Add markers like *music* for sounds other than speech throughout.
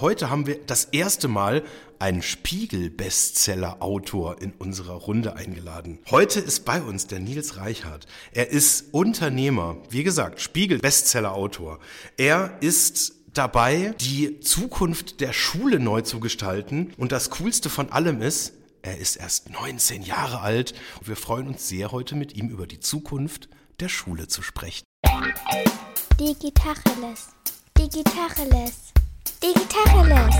Heute haben wir das erste Mal einen Spiegel-Bestseller-Autor in unserer Runde eingeladen. Heute ist bei uns der Nils Reichhardt. Er ist Unternehmer, wie gesagt, Spiegel-Bestseller-Autor. Er ist dabei, die Zukunft der Schule neu zu gestalten. Und das Coolste von allem ist, er ist erst 19 Jahre alt. Und wir freuen uns sehr, heute mit ihm über die Zukunft der Schule zu sprechen. Digitacheles. Digitacheles. Digitacheles.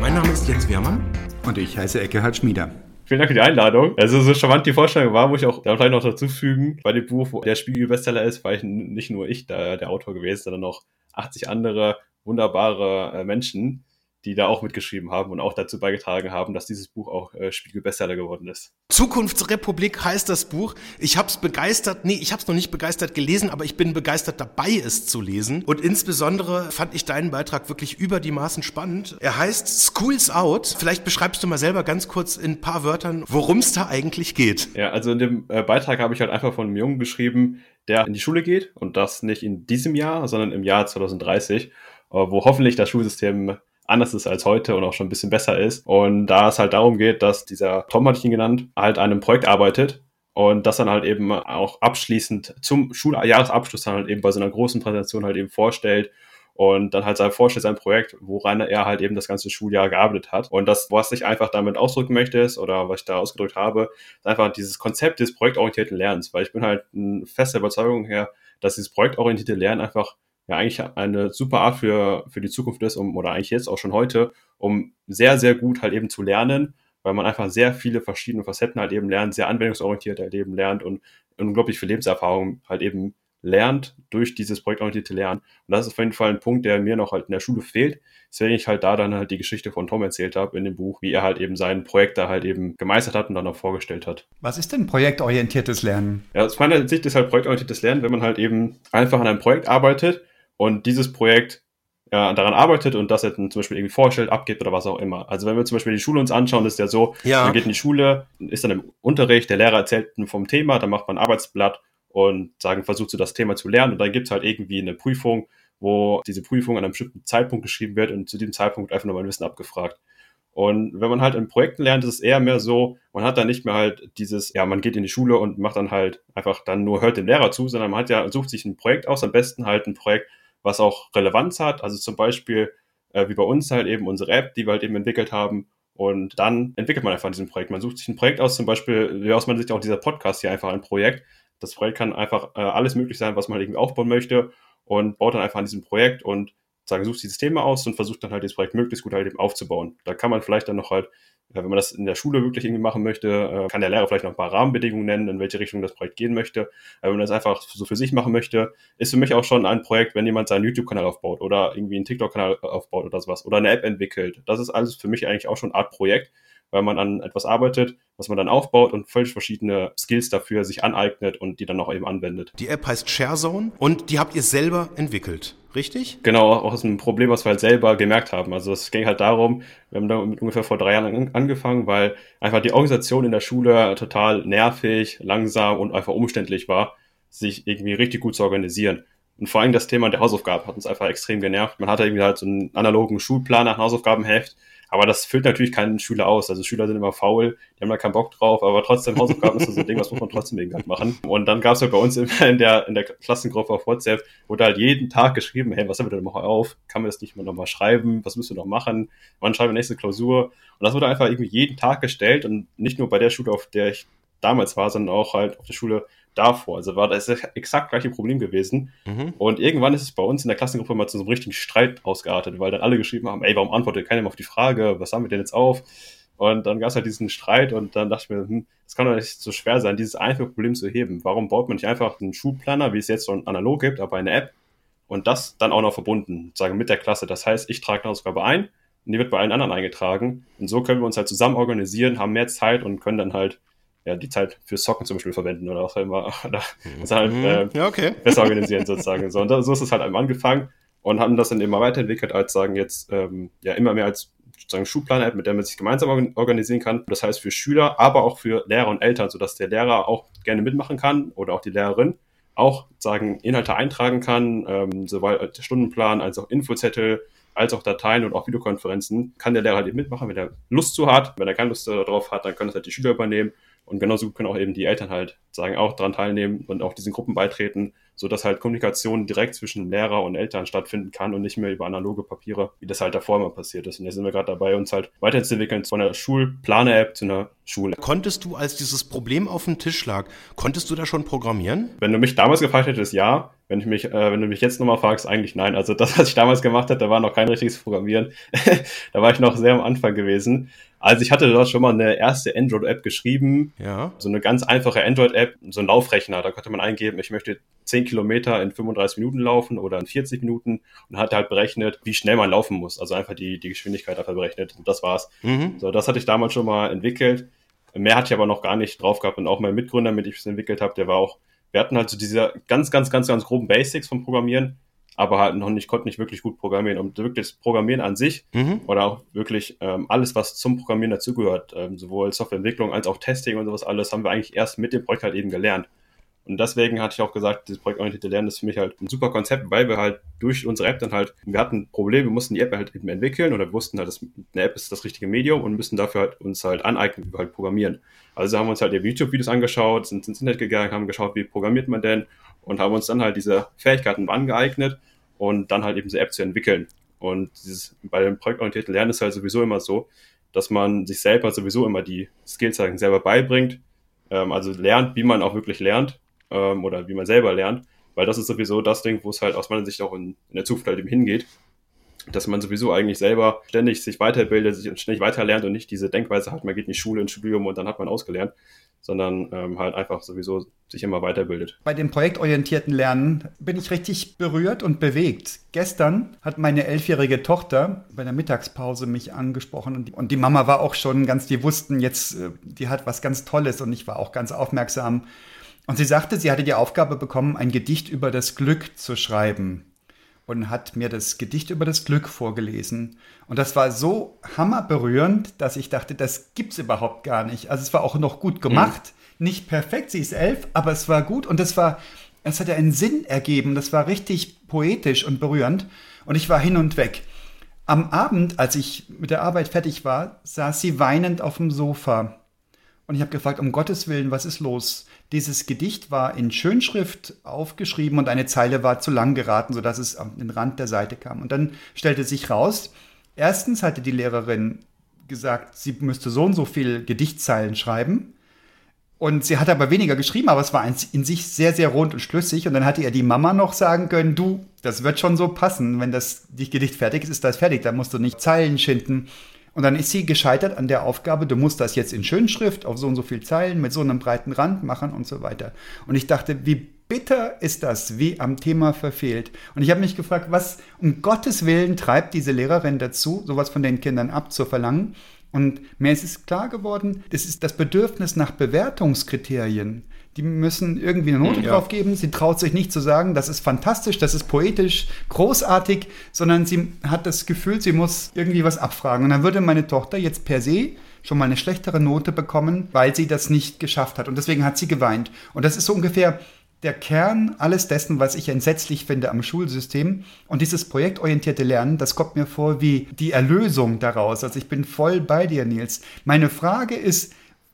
Mein Name ist Jens Wehrmann. Und ich heiße Eckehard Schmieder. Vielen Dank für die Einladung. Also so charmant die Vorstellung war, muss ich auch da vielleicht noch dazu fügen, bei dem Buch, wo der Spiegel-Bestseller ist, war ich nicht nur ich da der Autor gewesen, sondern noch 80 andere wunderbare äh, Menschen, die da auch mitgeschrieben haben und auch dazu beigetragen haben, dass dieses Buch auch äh, Spiegel-Bestseller geworden ist. Zukunftsrepublik heißt das Buch. Ich habe es begeistert, nee, ich habe es noch nicht begeistert gelesen, aber ich bin begeistert dabei, es zu lesen. Und insbesondere fand ich deinen Beitrag wirklich über die Maßen spannend. Er heißt Schools Out. Vielleicht beschreibst du mal selber ganz kurz in ein paar Wörtern, worum es da eigentlich geht. Ja, also in dem äh, Beitrag habe ich halt einfach von einem Jungen geschrieben, der in die Schule geht und das nicht in diesem Jahr, sondern im Jahr 2030, äh, wo hoffentlich das Schulsystem anders ist als heute und auch schon ein bisschen besser ist. Und da es halt darum geht, dass dieser Tom hatte ich ihn genannt, halt an einem Projekt arbeitet und das dann halt eben auch abschließend zum Schuljahresabschluss dann halt eben bei so einer großen Präsentation halt eben vorstellt und dann halt sein vorstellt, sein Projekt, woran er halt eben das ganze Schuljahr gearbeitet hat. Und das, was ich einfach damit ausdrücken möchte, ist, oder was ich da ausgedrückt habe, ist einfach dieses Konzept des projektorientierten Lernens, weil ich bin halt eine feste Überzeugung her, dass dieses projektorientierte Lernen einfach ja eigentlich eine super Art für, für die Zukunft ist, um, oder eigentlich jetzt auch schon heute, um sehr, sehr gut halt eben zu lernen, weil man einfach sehr viele verschiedene Facetten halt eben lernt, sehr anwendungsorientiert halt eben lernt und unglaublich viel Lebenserfahrung halt eben lernt durch dieses projektorientierte Lernen. Und das ist auf jeden Fall ein Punkt, der mir noch halt in der Schule fehlt. Deswegen ich halt da dann halt die Geschichte von Tom erzählt habe in dem Buch, wie er halt eben sein Projekt da halt eben gemeistert hat und dann auch vorgestellt hat. Was ist denn projektorientiertes Lernen? Ja, aus meiner Sicht ist halt projektorientiertes Lernen, wenn man halt eben einfach an einem Projekt arbeitet und dieses Projekt ja, daran arbeitet und das jetzt zum Beispiel irgendwie vorstellt, abgibt oder was auch immer. Also wenn wir zum Beispiel die Schule uns anschauen, ist ja so, ja. man geht in die Schule, ist dann im Unterricht, der Lehrer erzählt vom Thema, dann macht man ein Arbeitsblatt und sagen, versucht so das Thema zu lernen und dann gibt es halt irgendwie eine Prüfung, wo diese Prüfung an einem bestimmten Zeitpunkt geschrieben wird und zu diesem Zeitpunkt einfach nochmal ein Wissen abgefragt. Und wenn man halt in Projekten lernt, ist es eher mehr so, man hat dann nicht mehr halt dieses, ja, man geht in die Schule und macht dann halt einfach dann nur hört dem Lehrer zu, sondern man hat ja, sucht sich ein Projekt aus, am besten halt ein Projekt, was auch Relevanz hat. Also zum Beispiel äh, wie bei uns halt eben unsere App, die wir halt eben entwickelt haben. Und dann entwickelt man einfach an diesem Projekt. Man sucht sich ein Projekt aus, zum Beispiel, wie aus meiner Sicht auch dieser Podcast hier einfach ein Projekt. Das Projekt kann einfach äh, alles möglich sein, was man halt irgendwie aufbauen möchte und baut dann einfach an diesem Projekt und sagen, sucht dieses Thema aus und versucht dann halt das Projekt möglichst gut halt eben aufzubauen. Da kann man vielleicht dann noch halt wenn man das in der Schule wirklich irgendwie machen möchte, äh, kann der Lehrer vielleicht noch ein paar Rahmenbedingungen nennen, in welche Richtung das Projekt gehen möchte. Aber wenn man das einfach so für sich machen möchte, ist für mich auch schon ein Projekt, wenn jemand seinen YouTube-Kanal aufbaut oder irgendwie einen TikTok-Kanal aufbaut oder sowas oder eine App entwickelt. Das ist alles für mich eigentlich auch schon eine Art Projekt, weil man an etwas arbeitet, was man dann aufbaut und völlig verschiedene Skills dafür sich aneignet und die dann auch eben anwendet. Die App heißt ShareZone und die habt ihr selber entwickelt, richtig? Genau, auch aus einem Problem, was wir halt selber gemerkt haben. Also es ging halt darum, wir haben damit ungefähr vor drei Jahren angefangen, weil einfach die Organisation in der Schule total nervig, langsam und einfach umständlich war, sich irgendwie richtig gut zu organisieren. Und vor allem das Thema der Hausaufgaben hat uns einfach extrem genervt. Man hatte irgendwie halt so einen analogen Schulplan nach Hausaufgabenheft aber das füllt natürlich keinen Schüler aus. Also Schüler sind immer faul, die haben da keinen Bock drauf, aber trotzdem Hausaufgaben ist so ein Ding, was muss man trotzdem irgendwann machen. Und dann gab es halt bei uns immer in der, in der Klassengruppe auf WhatsApp, wurde halt jeden Tag geschrieben, hey, was haben wir denn noch auf? Kann man das nicht mal nochmal schreiben? Was müssen wir noch machen? Wann schreiben wir nächste Klausur? Und das wurde einfach irgendwie jeden Tag gestellt und nicht nur bei der Schule, auf der ich damals war, sondern auch halt auf der Schule davor. Also war das exakt gleiche Problem gewesen. Mhm. Und irgendwann ist es bei uns in der Klassengruppe mal zu so einem richtigen Streit ausgeartet, weil dann alle geschrieben haben, ey, warum antwortet keiner mehr auf die Frage, was haben wir denn jetzt auf? Und dann gab es halt diesen Streit und dann dachte ich mir, hm, das kann doch nicht so schwer sein, dieses einfache Problem zu heben. Warum baut man nicht einfach einen Schulplaner, wie es jetzt so analog gibt, aber eine App und das dann auch noch verbunden, sagen mit der Klasse. Das heißt, ich trage eine Ausgabe ein und die wird bei allen anderen eingetragen. Und so können wir uns halt zusammen organisieren, haben mehr Zeit und können dann halt ja, die Zeit für Socken zum Beispiel verwenden oder auch immer. *laughs* Oder das halt, mhm. äh, ja, okay. *laughs* besser organisieren sozusagen. So, und so ist es halt einmal angefangen und haben das dann immer weiterentwickelt, als sagen jetzt ähm, ja immer mehr als sozusagen Schulplaner-App, mit der man sich gemeinsam organisieren kann. Das heißt für Schüler, aber auch für Lehrer und Eltern, sodass der Lehrer auch gerne mitmachen kann oder auch die Lehrerin auch sagen Inhalte eintragen kann, ähm, sowohl der Stundenplan als auch Infozettel, als auch Dateien und auch Videokonferenzen, kann der Lehrer halt eben mitmachen, wenn er Lust zu hat. Wenn er keine Lust darauf hat, dann können es halt die Schüler übernehmen. Und genauso können auch eben die Eltern halt sagen, auch daran teilnehmen und auch diesen Gruppen beitreten, so dass halt Kommunikation direkt zwischen Lehrer und Eltern stattfinden kann und nicht mehr über analoge Papiere, wie das halt davor immer passiert ist. Und jetzt sind wir gerade dabei, uns halt weiterzuentwickeln von einer Schulplaner-App zu einer Schule. Konntest du, als dieses Problem auf dem Tisch lag, konntest du da schon programmieren? Wenn du mich damals gefragt hättest, ja. Wenn, ich mich, äh, wenn du mich jetzt nochmal fragst, eigentlich nein. Also das, was ich damals gemacht habe, da war noch kein richtiges Programmieren. *laughs* da war ich noch sehr am Anfang gewesen. Also ich hatte dort schon mal eine erste Android-App geschrieben. Ja. So eine ganz einfache Android-App, so ein Laufrechner. Da konnte man eingeben, ich möchte 10 Kilometer in 35 Minuten laufen oder in 40 Minuten und hat halt berechnet, wie schnell man laufen muss. Also einfach die, die Geschwindigkeit dafür berechnet. Und das war's. Mhm. So, das hatte ich damals schon mal entwickelt. Mehr hatte ich aber noch gar nicht drauf gehabt. Und auch mein Mitgründer, mit dem ich es entwickelt habe, der war auch, wir hatten halt so diese ganz, ganz, ganz, ganz groben Basics vom Programmieren aber halt noch nicht, konnte nicht wirklich gut programmieren. Und wirklich das Programmieren an sich mhm. oder auch wirklich ähm, alles, was zum Programmieren dazugehört, ähm, sowohl Softwareentwicklung als auch Testing und sowas alles, haben wir eigentlich erst mit dem Projekt halt eben gelernt. Und deswegen hatte ich auch gesagt, dieses projektorientierte Lernen ist für mich halt ein super Konzept, weil wir halt durch unsere App dann halt, wir hatten Probleme, wir mussten die App halt eben entwickeln oder wir wussten halt, dass eine App ist das richtige Medium und müssen dafür halt uns halt aneignen, wie wir halt programmieren. Also haben wir uns halt YouTube-Videos angeschaut, sind ins Internet gegangen, haben geschaut, wie programmiert man denn und haben uns dann halt diese Fähigkeiten angeeignet und dann halt eben diese App zu entwickeln. Und dieses, bei dem projektorientierten Lernen ist halt sowieso immer so, dass man sich selber sowieso immer die Skills selber beibringt, ähm, also lernt, wie man auch wirklich lernt ähm, oder wie man selber lernt, weil das ist sowieso das Ding, wo es halt aus meiner Sicht auch in, in der Zukunft halt eben hingeht, dass man sowieso eigentlich selber ständig sich weiterbildet, sich ständig weiterlernt und nicht diese Denkweise hat, man geht in die Schule, ins Studium und dann hat man ausgelernt, sondern ähm, halt einfach sowieso sich immer weiterbildet. Bei dem projektorientierten Lernen bin ich richtig berührt und bewegt. Gestern hat meine elfjährige Tochter bei der Mittagspause mich angesprochen und die, und die Mama war auch schon ganz, die wussten jetzt, äh, die hat was ganz Tolles und ich war auch ganz aufmerksam. Und sie sagte, sie hatte die Aufgabe bekommen, ein Gedicht über das Glück zu schreiben und hat mir das Gedicht über das Glück vorgelesen. Und das war so hammerberührend, dass ich dachte, das gibt's überhaupt gar nicht. Also es war auch noch gut gemacht. Mhm. Nicht perfekt, sie ist elf, aber es war gut und es war, es hat ja einen Sinn ergeben. Das war richtig poetisch und berührend. Und ich war hin und weg. Am Abend, als ich mit der Arbeit fertig war, saß sie weinend auf dem Sofa. Und ich habe gefragt, um Gottes Willen, was ist los? Dieses Gedicht war in Schönschrift aufgeschrieben und eine Zeile war zu lang geraten, sodass es an den Rand der Seite kam. Und dann stellte sich raus, erstens hatte die Lehrerin gesagt, sie müsste so und so viel Gedichtzeilen schreiben. Und sie hat aber weniger geschrieben, aber es war in sich sehr, sehr rund und schlüssig. Und dann hatte ihr die Mama noch sagen können, du, das wird schon so passen. Wenn das Gedicht fertig ist, ist das fertig. Da musst du nicht Zeilen schinden. Und dann ist sie gescheitert an der Aufgabe, du musst das jetzt in Schönschrift auf so und so viel Zeilen mit so einem breiten Rand machen und so weiter. Und ich dachte, wie bitter ist das, wie am Thema verfehlt. Und ich habe mich gefragt, was um Gottes Willen treibt diese Lehrerin dazu, sowas von den Kindern abzuverlangen. Und mir ist es klar geworden, das ist das Bedürfnis nach Bewertungskriterien die müssen irgendwie eine Note ja. drauf geben. Sie traut sich nicht zu sagen, das ist fantastisch, das ist poetisch, großartig, sondern sie hat das Gefühl, sie muss irgendwie was abfragen. Und dann würde meine Tochter jetzt per se schon mal eine schlechtere Note bekommen, weil sie das nicht geschafft hat. Und deswegen hat sie geweint. Und das ist so ungefähr der Kern alles dessen, was ich entsetzlich finde am Schulsystem. Und dieses projektorientierte Lernen, das kommt mir vor wie die Erlösung daraus. Also ich bin voll bei dir, Nils. Meine Frage ist,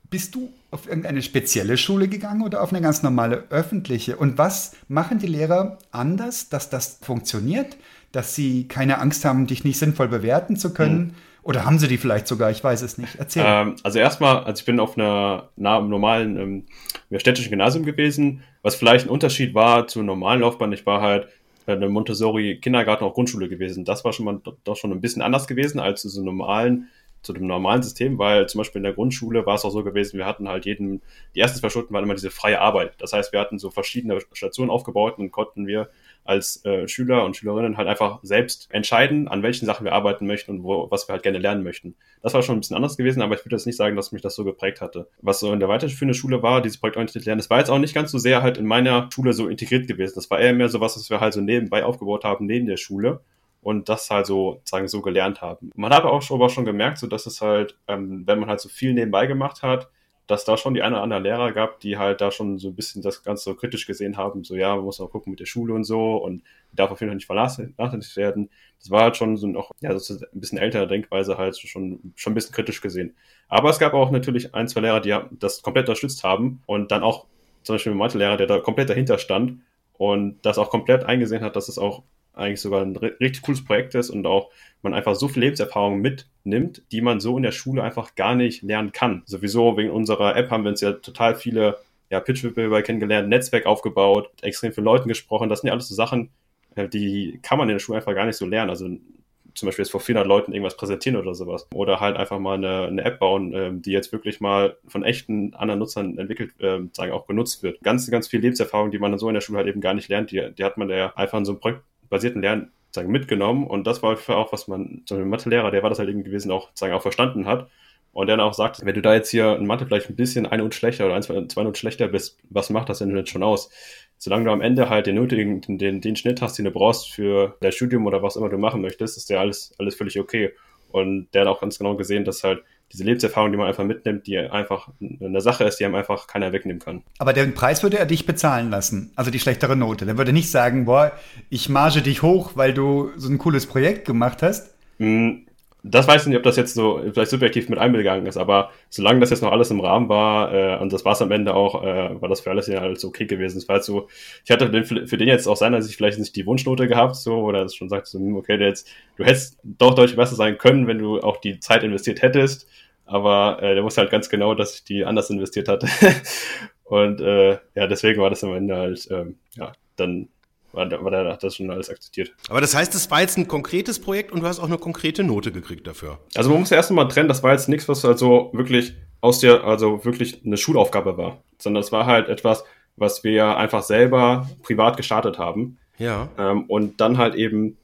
bist du auf irgendeine spezielle Schule gegangen oder auf eine ganz normale öffentliche? Und was machen die Lehrer anders, dass das funktioniert? Dass sie keine Angst haben, dich nicht sinnvoll bewerten zu können? Mhm. Oder haben sie die vielleicht sogar? Ich weiß es nicht. Erzähl. Ähm, also erstmal, also ich bin auf einer, einer normalen ähm, städtischen Gymnasium gewesen, was vielleicht ein Unterschied war zur normalen Laufbahn. Ich war halt bei einem Montessori Kindergarten auch Grundschule gewesen. Das war schon mal doch schon ein bisschen anders gewesen als zu so normalen zu dem normalen System, weil zum Beispiel in der Grundschule war es auch so gewesen, wir hatten halt jeden, die ersten zwei Stunden waren immer diese freie Arbeit. Das heißt, wir hatten so verschiedene Stationen aufgebaut und konnten wir als äh, Schüler und Schülerinnen halt einfach selbst entscheiden, an welchen Sachen wir arbeiten möchten und wo, was wir halt gerne lernen möchten. Das war schon ein bisschen anders gewesen, aber ich würde jetzt nicht sagen, dass mich das so geprägt hatte. Was so in der weiterführenden Schule war, dieses projektorientierte Lernen, das war jetzt auch nicht ganz so sehr halt in meiner Schule so integriert gewesen. Das war eher mehr so was, was wir halt so nebenbei aufgebaut haben, neben der Schule. Und das halt so, sagen, so gelernt haben. Man hat auch schon, aber schon gemerkt, so dass es halt, ähm, wenn man halt so viel nebenbei gemacht hat, dass da schon die eine oder andere Lehrer gab, die halt da schon so ein bisschen das Ganze so kritisch gesehen haben, so ja, man muss auch gucken mit der Schule und so und darf auf jeden Fall nicht verlassen werden. Das war halt schon so noch, ja, so ein bisschen ältere Denkweise halt schon, schon ein bisschen kritisch gesehen. Aber es gab auch natürlich ein, zwei Lehrer, die das komplett unterstützt haben und dann auch zum Beispiel ein Mathelehrer, der da komplett dahinter stand und das auch komplett eingesehen hat, dass es auch eigentlich sogar ein richtig cooles Projekt ist und auch man einfach so viel Lebenserfahrung mitnimmt, die man so in der Schule einfach gar nicht lernen kann. Sowieso wegen unserer App haben wir uns ja total viele ja, Pitch-Wettbewerbe kennengelernt, Netzwerk aufgebaut, extrem viele Leuten gesprochen. Das sind ja alles so Sachen, äh, die kann man in der Schule einfach gar nicht so lernen. Also zum Beispiel jetzt vor 400 Leuten irgendwas präsentieren oder sowas. Oder halt einfach mal eine, eine App bauen, ähm, die jetzt wirklich mal von echten anderen Nutzern entwickelt, ähm, sagen auch genutzt wird. Ganz, ganz viel Lebenserfahrung, die man dann so in der Schule halt eben gar nicht lernt, die, die hat man ja einfach in so einem projektbasierten Lernen sagen, mitgenommen. Und das war auch, was man, zum Beispiel Mathelehrer, der war das halt eben gewesen, auch sagen, auch verstanden hat. Und dann auch sagt, wenn du da jetzt hier in Mathe vielleicht ein bisschen eine und schlechter oder ein, zwei, zwei und schlechter bist, was macht das denn jetzt schon aus? solange du am Ende halt den nötigen, den, den Schnitt hast, den du brauchst für dein Studium oder was immer du machen möchtest, ist ja alles, alles völlig okay. Und der hat auch ganz genau gesehen, dass halt diese Lebenserfahrung, die man einfach mitnimmt, die einfach eine Sache ist, die einem einfach keiner wegnehmen kann. Aber den Preis würde er dich bezahlen lassen, also die schlechtere Note. Der würde nicht sagen, boah, ich marge dich hoch, weil du so ein cooles Projekt gemacht hast. Mm, das weiß ich nicht, ob das jetzt so vielleicht subjektiv mit eingegangen ist, aber solange das jetzt noch alles im Rahmen war äh, und das war es am Ende auch, äh, war das für alles ja alles okay gewesen. Es war halt so, ich hatte für den jetzt aus seiner Sicht vielleicht nicht die Wunschnote gehabt, so, oder das schon sagt, so, hm, okay, der jetzt, du hättest doch deutlich besser sein können, wenn du auch die Zeit investiert hättest, aber äh, der wusste halt ganz genau, dass ich die anders investiert hatte. *laughs* und äh, ja, deswegen war das am Ende halt, ähm, ja, dann war, der hat das schon alles akzeptiert. Aber das heißt, das war jetzt ein konkretes Projekt und du hast auch eine konkrete Note gekriegt dafür. Also man muss ja erst mal trennen, das war jetzt nichts, was also wirklich aus der, also wirklich eine Schulaufgabe war, sondern es war halt etwas, was wir einfach selber privat gestartet haben. Ja. Ähm, und dann halt eben,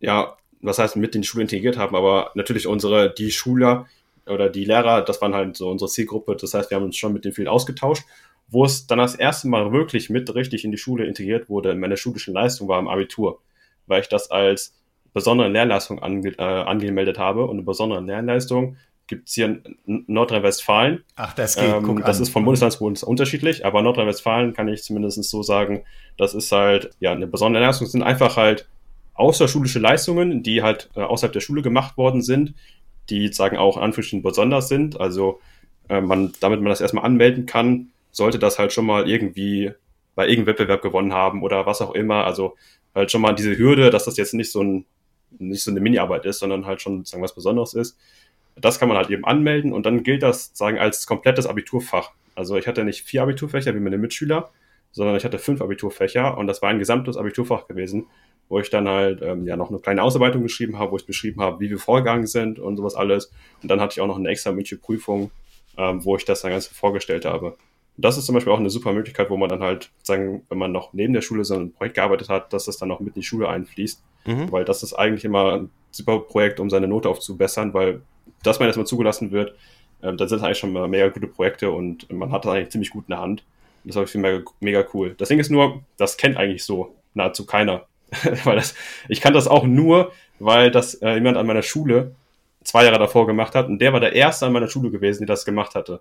ja, was heißt mit den Schule integriert haben, aber natürlich unsere, die Schüler oder die Lehrer, das waren halt so unsere Zielgruppe. Das heißt, wir haben uns schon mit denen viel ausgetauscht wo es dann das erste Mal wirklich mit richtig in die Schule integriert wurde, in meiner schulischen Leistung war im Abitur, weil ich das als besondere Lernleistung ange äh, angemeldet habe. Und eine besondere Lernleistung gibt es hier in Nordrhein-Westfalen. Ach, das geht. Ähm, das an. ist von Bundesland zu Bundesland unterschiedlich, aber Nordrhein-Westfalen kann ich zumindest so sagen, das ist halt, ja, eine besondere Leistung sind einfach halt außerschulische Leistungen, die halt äh, außerhalb der Schule gemacht worden sind, die sagen auch in Anführungsstrichen besonders sind. Also äh, man, damit man das erstmal anmelden kann, sollte das halt schon mal irgendwie bei irgendeinem Wettbewerb gewonnen haben oder was auch immer. Also halt schon mal diese Hürde, dass das jetzt nicht so ein nicht so eine Mini-Arbeit ist, sondern halt schon sagen was Besonderes ist. Das kann man halt eben anmelden und dann gilt das sagen als komplettes Abiturfach. Also ich hatte nicht vier Abiturfächer wie meine Mitschüler, sondern ich hatte fünf Abiturfächer und das war ein gesamtes Abiturfach gewesen, wo ich dann halt ähm, ja noch eine kleine Ausarbeitung geschrieben habe, wo ich beschrieben habe, wie wir vorgegangen sind und sowas alles. Und dann hatte ich auch noch eine extra mündliche Prüfung, ähm, wo ich das dann ganz vorgestellt habe das ist zum Beispiel auch eine super Möglichkeit, wo man dann halt, sagen, wenn man noch neben der Schule so ein Projekt gearbeitet hat, dass das dann noch mit in die Schule einfließt. Mhm. Weil das ist eigentlich immer ein super Projekt, um seine Note aufzubessern, weil dass man erstmal zugelassen wird, ähm, dann sind es eigentlich schon mal mega gute Projekte und man hat das eigentlich ziemlich gut in der Hand. Das ist mega, mega cool. Das Ding ist nur, das kennt eigentlich so nahezu keiner. *laughs* weil das, ich kann das auch nur, weil das äh, jemand an meiner Schule zwei Jahre davor gemacht hat und der war der erste an meiner Schule gewesen, der das gemacht hatte.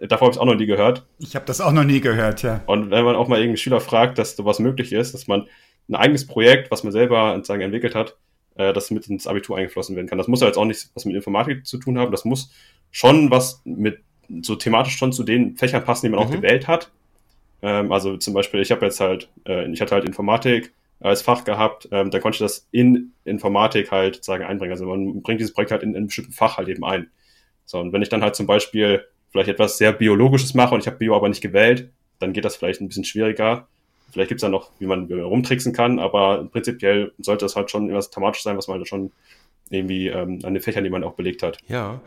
Davor habe ich es auch noch nie gehört. Ich habe das auch noch nie gehört, ja. Und wenn man auch mal irgendeinen Schüler fragt, dass sowas möglich ist, dass man ein eigenes Projekt, was man selber sozusagen entwickelt hat, äh, das mit ins Abitur eingeflossen werden kann. Das muss ja jetzt auch nicht was mit Informatik zu tun haben. Das muss schon was mit so thematisch schon zu den Fächern passen, die man mhm. auch gewählt hat. Ähm, also zum Beispiel, ich habe jetzt halt, äh, ich hatte halt Informatik als Fach gehabt, ähm, da konnte ich das in Informatik halt sozusagen einbringen. Also man bringt dieses Projekt halt in, in einem bestimmten Fach halt eben ein. So, und wenn ich dann halt zum Beispiel vielleicht etwas sehr Biologisches mache und ich habe Bio aber nicht gewählt, dann geht das vielleicht ein bisschen schwieriger. Vielleicht gibt es ja noch, wie man, wie man rumtricksen kann, aber prinzipiell sollte das halt schon irgendwas thematisch sein, was man halt schon irgendwie ähm, an den Fächern, die man auch belegt hat. Ja.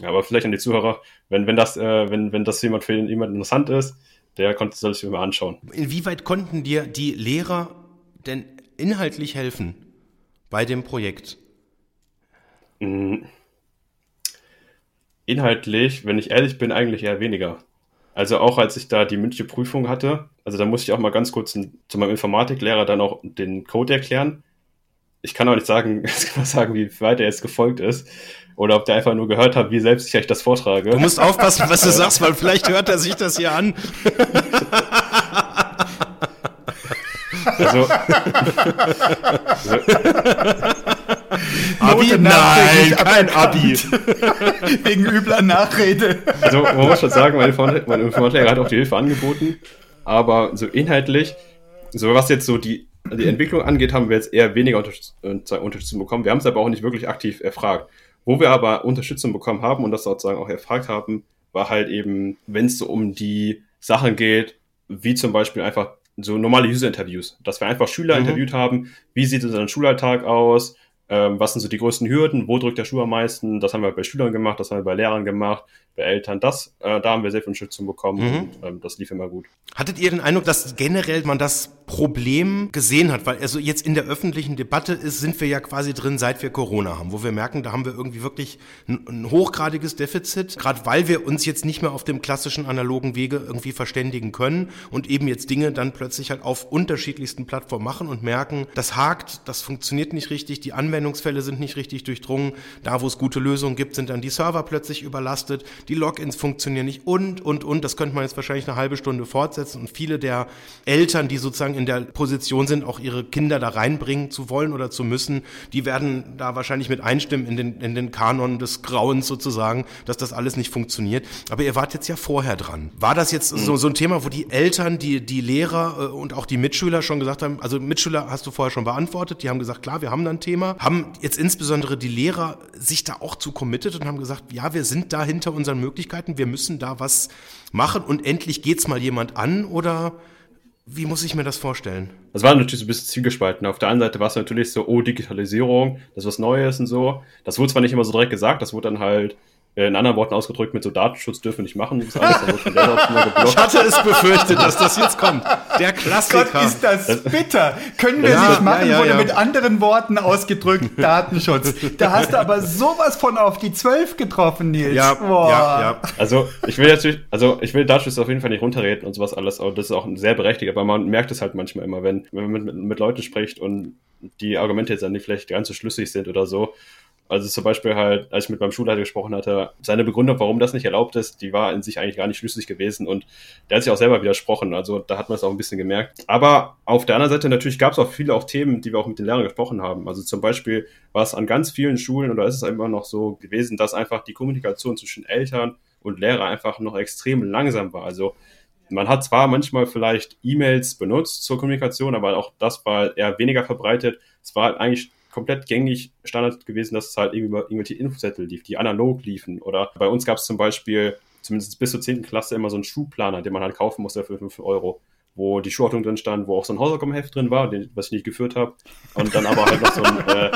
ja aber vielleicht an die Zuhörer, wenn, wenn das, äh, wenn, wenn das jemand für jemand interessant ist, der konnte, soll sich mal anschauen. Inwieweit konnten dir die Lehrer denn inhaltlich helfen bei dem Projekt? Mhm inhaltlich, wenn ich ehrlich bin, eigentlich eher weniger. Also auch als ich da die mündliche Prüfung hatte, also da musste ich auch mal ganz kurz zu meinem Informatiklehrer dann auch den Code erklären. ich kann auch nicht sagen, *laughs* sagen, wie weit er jetzt gefolgt ist. Oder ob der einfach nur gehört hat, wie selbstsicher ich das vortrage. Du musst aufpassen, was du sagst, weil vielleicht hört er sich das hier an. Also, *laughs* also Abi? Note Nein, kein Abi. *laughs* Wegen übler Nachrede. also man muss schon sagen, mein mein Informatiklehrer hat auch die Hilfe angeboten. Aber so inhaltlich, so was jetzt so die, die Entwicklung angeht, haben wir jetzt eher weniger äh, Unterstützung bekommen. Wir haben es aber auch nicht wirklich aktiv erfragt. Wo wir aber Unterstützung bekommen haben und das sozusagen auch erfragt haben, war halt eben, wenn es so um die Sachen geht, wie zum Beispiel einfach so normale User-Interviews, dass wir einfach Schüler Mhm. interviewt haben, wie sieht unser Schulalltag aus, ähm, was sind so die größten Hürden, wo drückt der Schuh am meisten, das haben wir bei Schülern gemacht, das haben wir bei Lehrern gemacht, bei Eltern, das, äh, da haben wir sehr viel Unterstützung bekommen Mhm. und ähm, das lief immer gut. Hattet ihr den Eindruck, dass generell man das Problem gesehen hat? Weil also jetzt in der öffentlichen Debatte ist, sind wir ja quasi drin, seit wir Corona haben, wo wir merken, da haben wir irgendwie wirklich ein, ein hochgradiges Defizit, gerade weil wir uns jetzt nicht mehr auf dem klassischen analogen Wege irgendwie verständigen können und eben jetzt Dinge dann plötzlich halt auf unterschiedlichsten Plattformen machen und merken, das hakt, das funktioniert nicht richtig, die Anwendungsfälle sind nicht richtig durchdrungen, da wo es gute Lösungen gibt, sind dann die Server plötzlich überlastet, die Logins funktionieren nicht und, und, und, das könnte man jetzt wahrscheinlich eine halbe Stunde fortsetzen und viele der Eltern, die sozusagen in der Position sind, auch ihre Kinder da reinbringen zu wollen oder zu müssen, die werden da wahrscheinlich mit einstimmen in den, in den Kanon des Grauens sozusagen, dass das alles nicht funktioniert. Aber ihr wart jetzt ja vorher dran. War das jetzt so, so ein Thema, wo die Eltern, die, die Lehrer äh, und auch die Mitschüler schon gesagt haben, also Mitschüler hast du vorher schon beantwortet, die haben gesagt, klar, wir haben da ein Thema. Haben jetzt insbesondere die Lehrer sich da auch zu committed und haben gesagt, ja, wir sind da hinter unseren Möglichkeiten, wir müssen da was machen und endlich geht's mal jemand an oder wie muss ich mir das vorstellen? Das war natürlich so ein bisschen zielgespalten. Auf der einen Seite war es natürlich so, oh, Digitalisierung, das ist was Neues und so. Das wurde zwar nicht immer so direkt gesagt, das wurde dann halt in anderen Worten ausgedrückt mit so Datenschutz dürfen wir nicht machen. Alles *laughs* Ich hatte es befürchtet, dass das jetzt kommt. Der Gott, Klassiker. ist das bitter. Können wir Ja, nicht machen, ja, ja, wurde mit anderen Worten ausgedrückt, Datenschutz. Da hast du aber sowas von auf die Zwölf getroffen, Nils. ja, Boah. ja, ja. Also ich will natürlich, also ich will Datenschutz auf jeden Fall nicht runterreden und sowas alles, aber das ist auch sehr berechtigt, aber man merkt es halt manchmal immer, wenn, wenn man mit, mit Leuten spricht und die Argumente jetzt dann nicht vielleicht ganz so schlüssig sind oder so. Also zum Beispiel halt, als ich mit meinem Schulleiter gesprochen hatte, seine Begründung, warum das nicht erlaubt ist, die war in sich eigentlich gar nicht schlüssig gewesen und der hat sich auch selber widersprochen. Also da hat man es auch ein bisschen gemerkt. Aber auf der anderen Seite natürlich gab es auch viele auch Themen, die wir auch mit den Lehrern gesprochen haben. Also zum Beispiel war es an ganz vielen Schulen oder ist es immer noch so gewesen, dass einfach die Kommunikation zwischen Eltern und Lehrer einfach noch extrem langsam war. Also man hat zwar manchmal vielleicht E-Mails benutzt zur Kommunikation, aber auch das war eher weniger verbreitet. Es war eigentlich komplett gängig Standard gewesen, dass es halt irgendwie über irgendwelche Infozettel lief, die analog liefen. Oder bei uns gab es zum Beispiel, zumindest bis zur 10. Klasse, immer so einen Schuhplaner, den man halt kaufen musste für 5 Euro wo die Schuhordnung drin stand, wo auch so ein Hausaufgabenheft drin war, den, was ich nicht geführt habe. Und dann aber halt noch so ein, äh,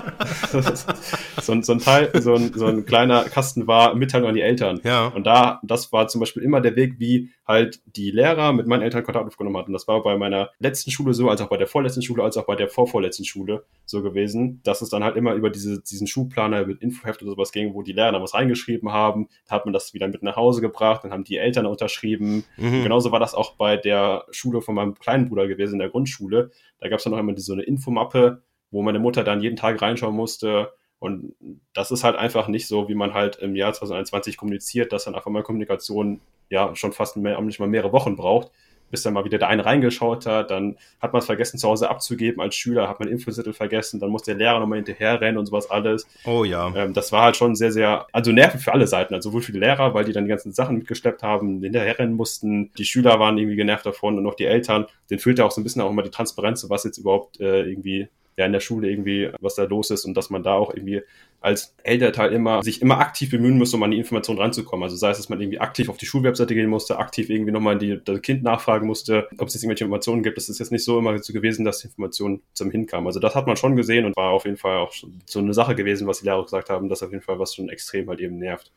*laughs* so, ein, so ein Teil, so ein, so ein kleiner Kasten war, Mitteilung an die Eltern. Ja. Und da, das war zum Beispiel immer der Weg, wie halt die Lehrer mit meinen Eltern Kontakt aufgenommen hatten. Das war bei meiner letzten Schule so, als auch bei der vorletzten Schule, als auch bei der vorvorletzten Schule so gewesen, dass es dann halt immer über diese, diesen Schuhplaner mit Infoheft oder sowas ging, wo die Lehrer dann was reingeschrieben haben. Da hat man das wieder mit nach Hause gebracht, dann haben die Eltern unterschrieben. Mhm. Genauso war das auch bei der Schule von meinem kleinen Bruder gewesen, in der Grundschule. Da gab es dann noch immer so eine Infomappe, wo meine Mutter dann jeden Tag reinschauen musste. Und das ist halt einfach nicht so, wie man halt im Jahr 2021 kommuniziert, dass dann einfach mal Kommunikation ja schon fast mehr, nicht mal mehrere Wochen braucht, bis dann mal wieder der eine reingeschaut hat, dann hat man es vergessen zu Hause abzugeben als Schüler, hat man Infozettel vergessen, dann muss der Lehrer nochmal hinterher rennen und sowas alles. Oh ja. Ähm, das war halt schon sehr, sehr, also nervig für alle Seiten, also sowohl für die Lehrer, weil die dann die ganzen Sachen mitgeschleppt haben, hinterher rennen mussten, die Schüler waren irgendwie genervt davon und auch die Eltern, den fehlte auch so ein bisschen auch immer die Transparenz, was jetzt überhaupt äh, irgendwie ja in der Schule irgendwie, was da los ist und dass man da auch irgendwie als Elternteil immer sich immer aktiv bemühen muss, um an die Information ranzukommen. Also sei es, dass man irgendwie aktiv auf die Schulwebseite gehen musste, aktiv irgendwie nochmal die, das Kind nachfragen musste, ob es jetzt irgendwelche Informationen gibt. Das ist jetzt nicht so immer so gewesen, dass die Information zum Hinkam. Also das hat man schon gesehen und war auf jeden Fall auch so eine Sache gewesen, was die Lehrer gesagt haben, dass auf jeden Fall was schon extrem halt eben nervt.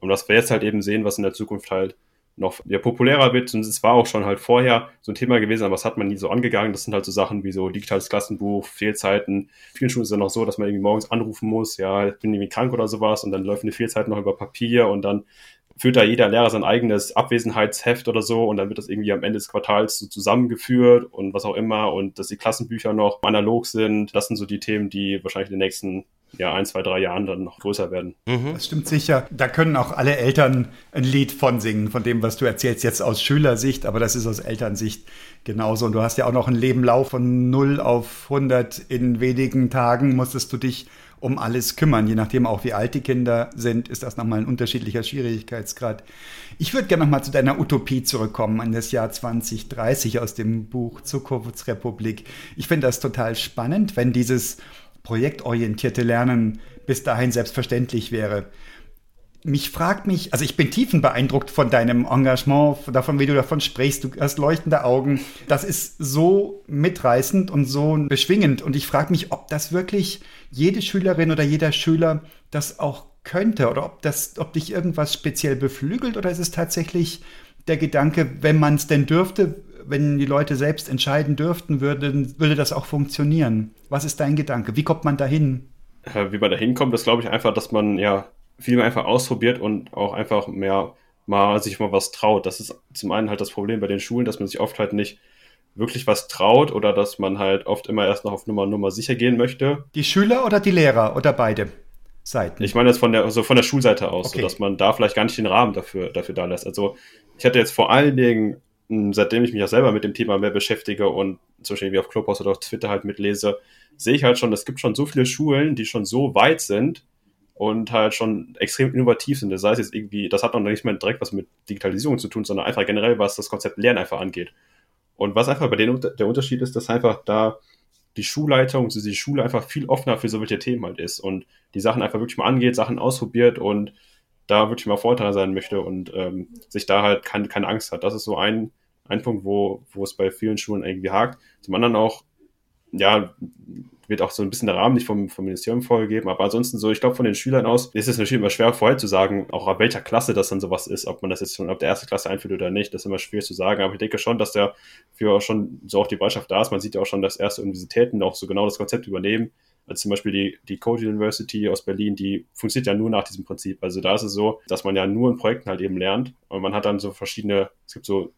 Und was wir jetzt halt eben sehen, was in der Zukunft halt noch ja, populärer wird. Und es war auch schon halt vorher so ein Thema gewesen, aber das hat man nie so angegangen. Das sind halt so Sachen wie so digitales Klassenbuch, Fehlzeiten. Vielen Schulen ist es dann noch so, dass man irgendwie morgens anrufen muss, ja, ich bin irgendwie krank oder sowas und dann läuft eine Fehlzeit noch über Papier und dann führt da jeder Lehrer sein eigenes Abwesenheitsheft oder so und dann wird das irgendwie am Ende des Quartals so zusammengeführt und was auch immer und dass die Klassenbücher noch analog sind. Das sind so die Themen, die wahrscheinlich in den nächsten ja, ein, zwei, drei Jahren dann noch größer werden. Mhm. Das stimmt sicher. Da können auch alle Eltern ein Lied von singen, von dem, was du erzählst, jetzt aus Schülersicht, aber das ist aus Elternsicht genauso. Und du hast ja auch noch einen Lebenlauf von 0 auf 100 in wenigen Tagen musstest du dich um alles kümmern. Je nachdem auch, wie alt die Kinder sind, ist das nochmal ein unterschiedlicher Schwierigkeitsgrad. Ich würde gerne nochmal zu deiner Utopie zurückkommen, an das Jahr 2030 aus dem Buch Zukunftsrepublik. Ich finde das total spannend, wenn dieses projektorientierte Lernen bis dahin selbstverständlich wäre. Mich fragt mich, also ich bin tiefen beeindruckt von deinem Engagement, davon, wie du davon sprichst. Du hast leuchtende Augen. Das ist so mitreißend und so beschwingend. Und ich frage mich, ob das wirklich jede Schülerin oder jeder Schüler das auch könnte oder ob das, ob dich irgendwas speziell beflügelt oder ist es tatsächlich der Gedanke, wenn man es denn dürfte, wenn die Leute selbst entscheiden dürften, würde, würde das auch funktionieren. Was ist dein Gedanke? Wie kommt man dahin? Wie man da hinkommt, ist glaube ich einfach, dass man ja viel mehr einfach ausprobiert und auch einfach mehr mal sich mal was traut. Das ist zum einen halt das Problem bei den Schulen, dass man sich oft halt nicht wirklich was traut oder dass man halt oft immer erst noch auf Nummer Nummer sicher gehen möchte. Die Schüler oder die Lehrer oder beide Seiten? Ich meine jetzt von der, also von der Schulseite aus, okay. so dass man da vielleicht gar nicht den Rahmen dafür, dafür da lässt. Also ich hatte jetzt vor allen Dingen seitdem ich mich ja selber mit dem Thema mehr beschäftige und zum Beispiel wie auf Clubhouse oder auf Twitter halt mitlese, sehe ich halt schon, es gibt schon so viele Schulen, die schon so weit sind und halt schon extrem innovativ sind. Das heißt jetzt irgendwie, das hat noch nicht mehr direkt was mit Digitalisierung zu tun, sondern einfach generell, was das Konzept Lernen einfach angeht. Und was einfach bei denen der Unterschied ist, dass einfach da die Schulleitung, also die Schule einfach viel offener für solche Themen halt ist und die Sachen einfach wirklich mal angeht, Sachen ausprobiert und da wirklich mal Vorteil sein möchte und ähm, sich da halt keine, keine Angst hat. Das ist so ein, ein Punkt, wo, wo es bei vielen Schulen irgendwie hakt. Zum anderen auch, ja, wird auch so ein bisschen der Rahmen nicht vom, vom Ministerium vorgegeben, aber ansonsten so, ich glaube, von den Schülern aus ist es natürlich immer schwer vorherzusagen, auch ab welcher Klasse das dann sowas ist, ob man das jetzt schon ab der ersten Klasse einführt oder nicht, das ist immer schwierig zu sagen, aber ich denke schon, dass da für schon so auch die Bereitschaft da ist. Man sieht ja auch schon, dass erste Universitäten auch so genau das Konzept übernehmen, also zum Beispiel die, die Code University aus Berlin, die funktioniert ja nur nach diesem Prinzip. Also da ist es so, dass man ja nur in Projekten halt eben lernt und man hat dann so verschiedene, es gibt so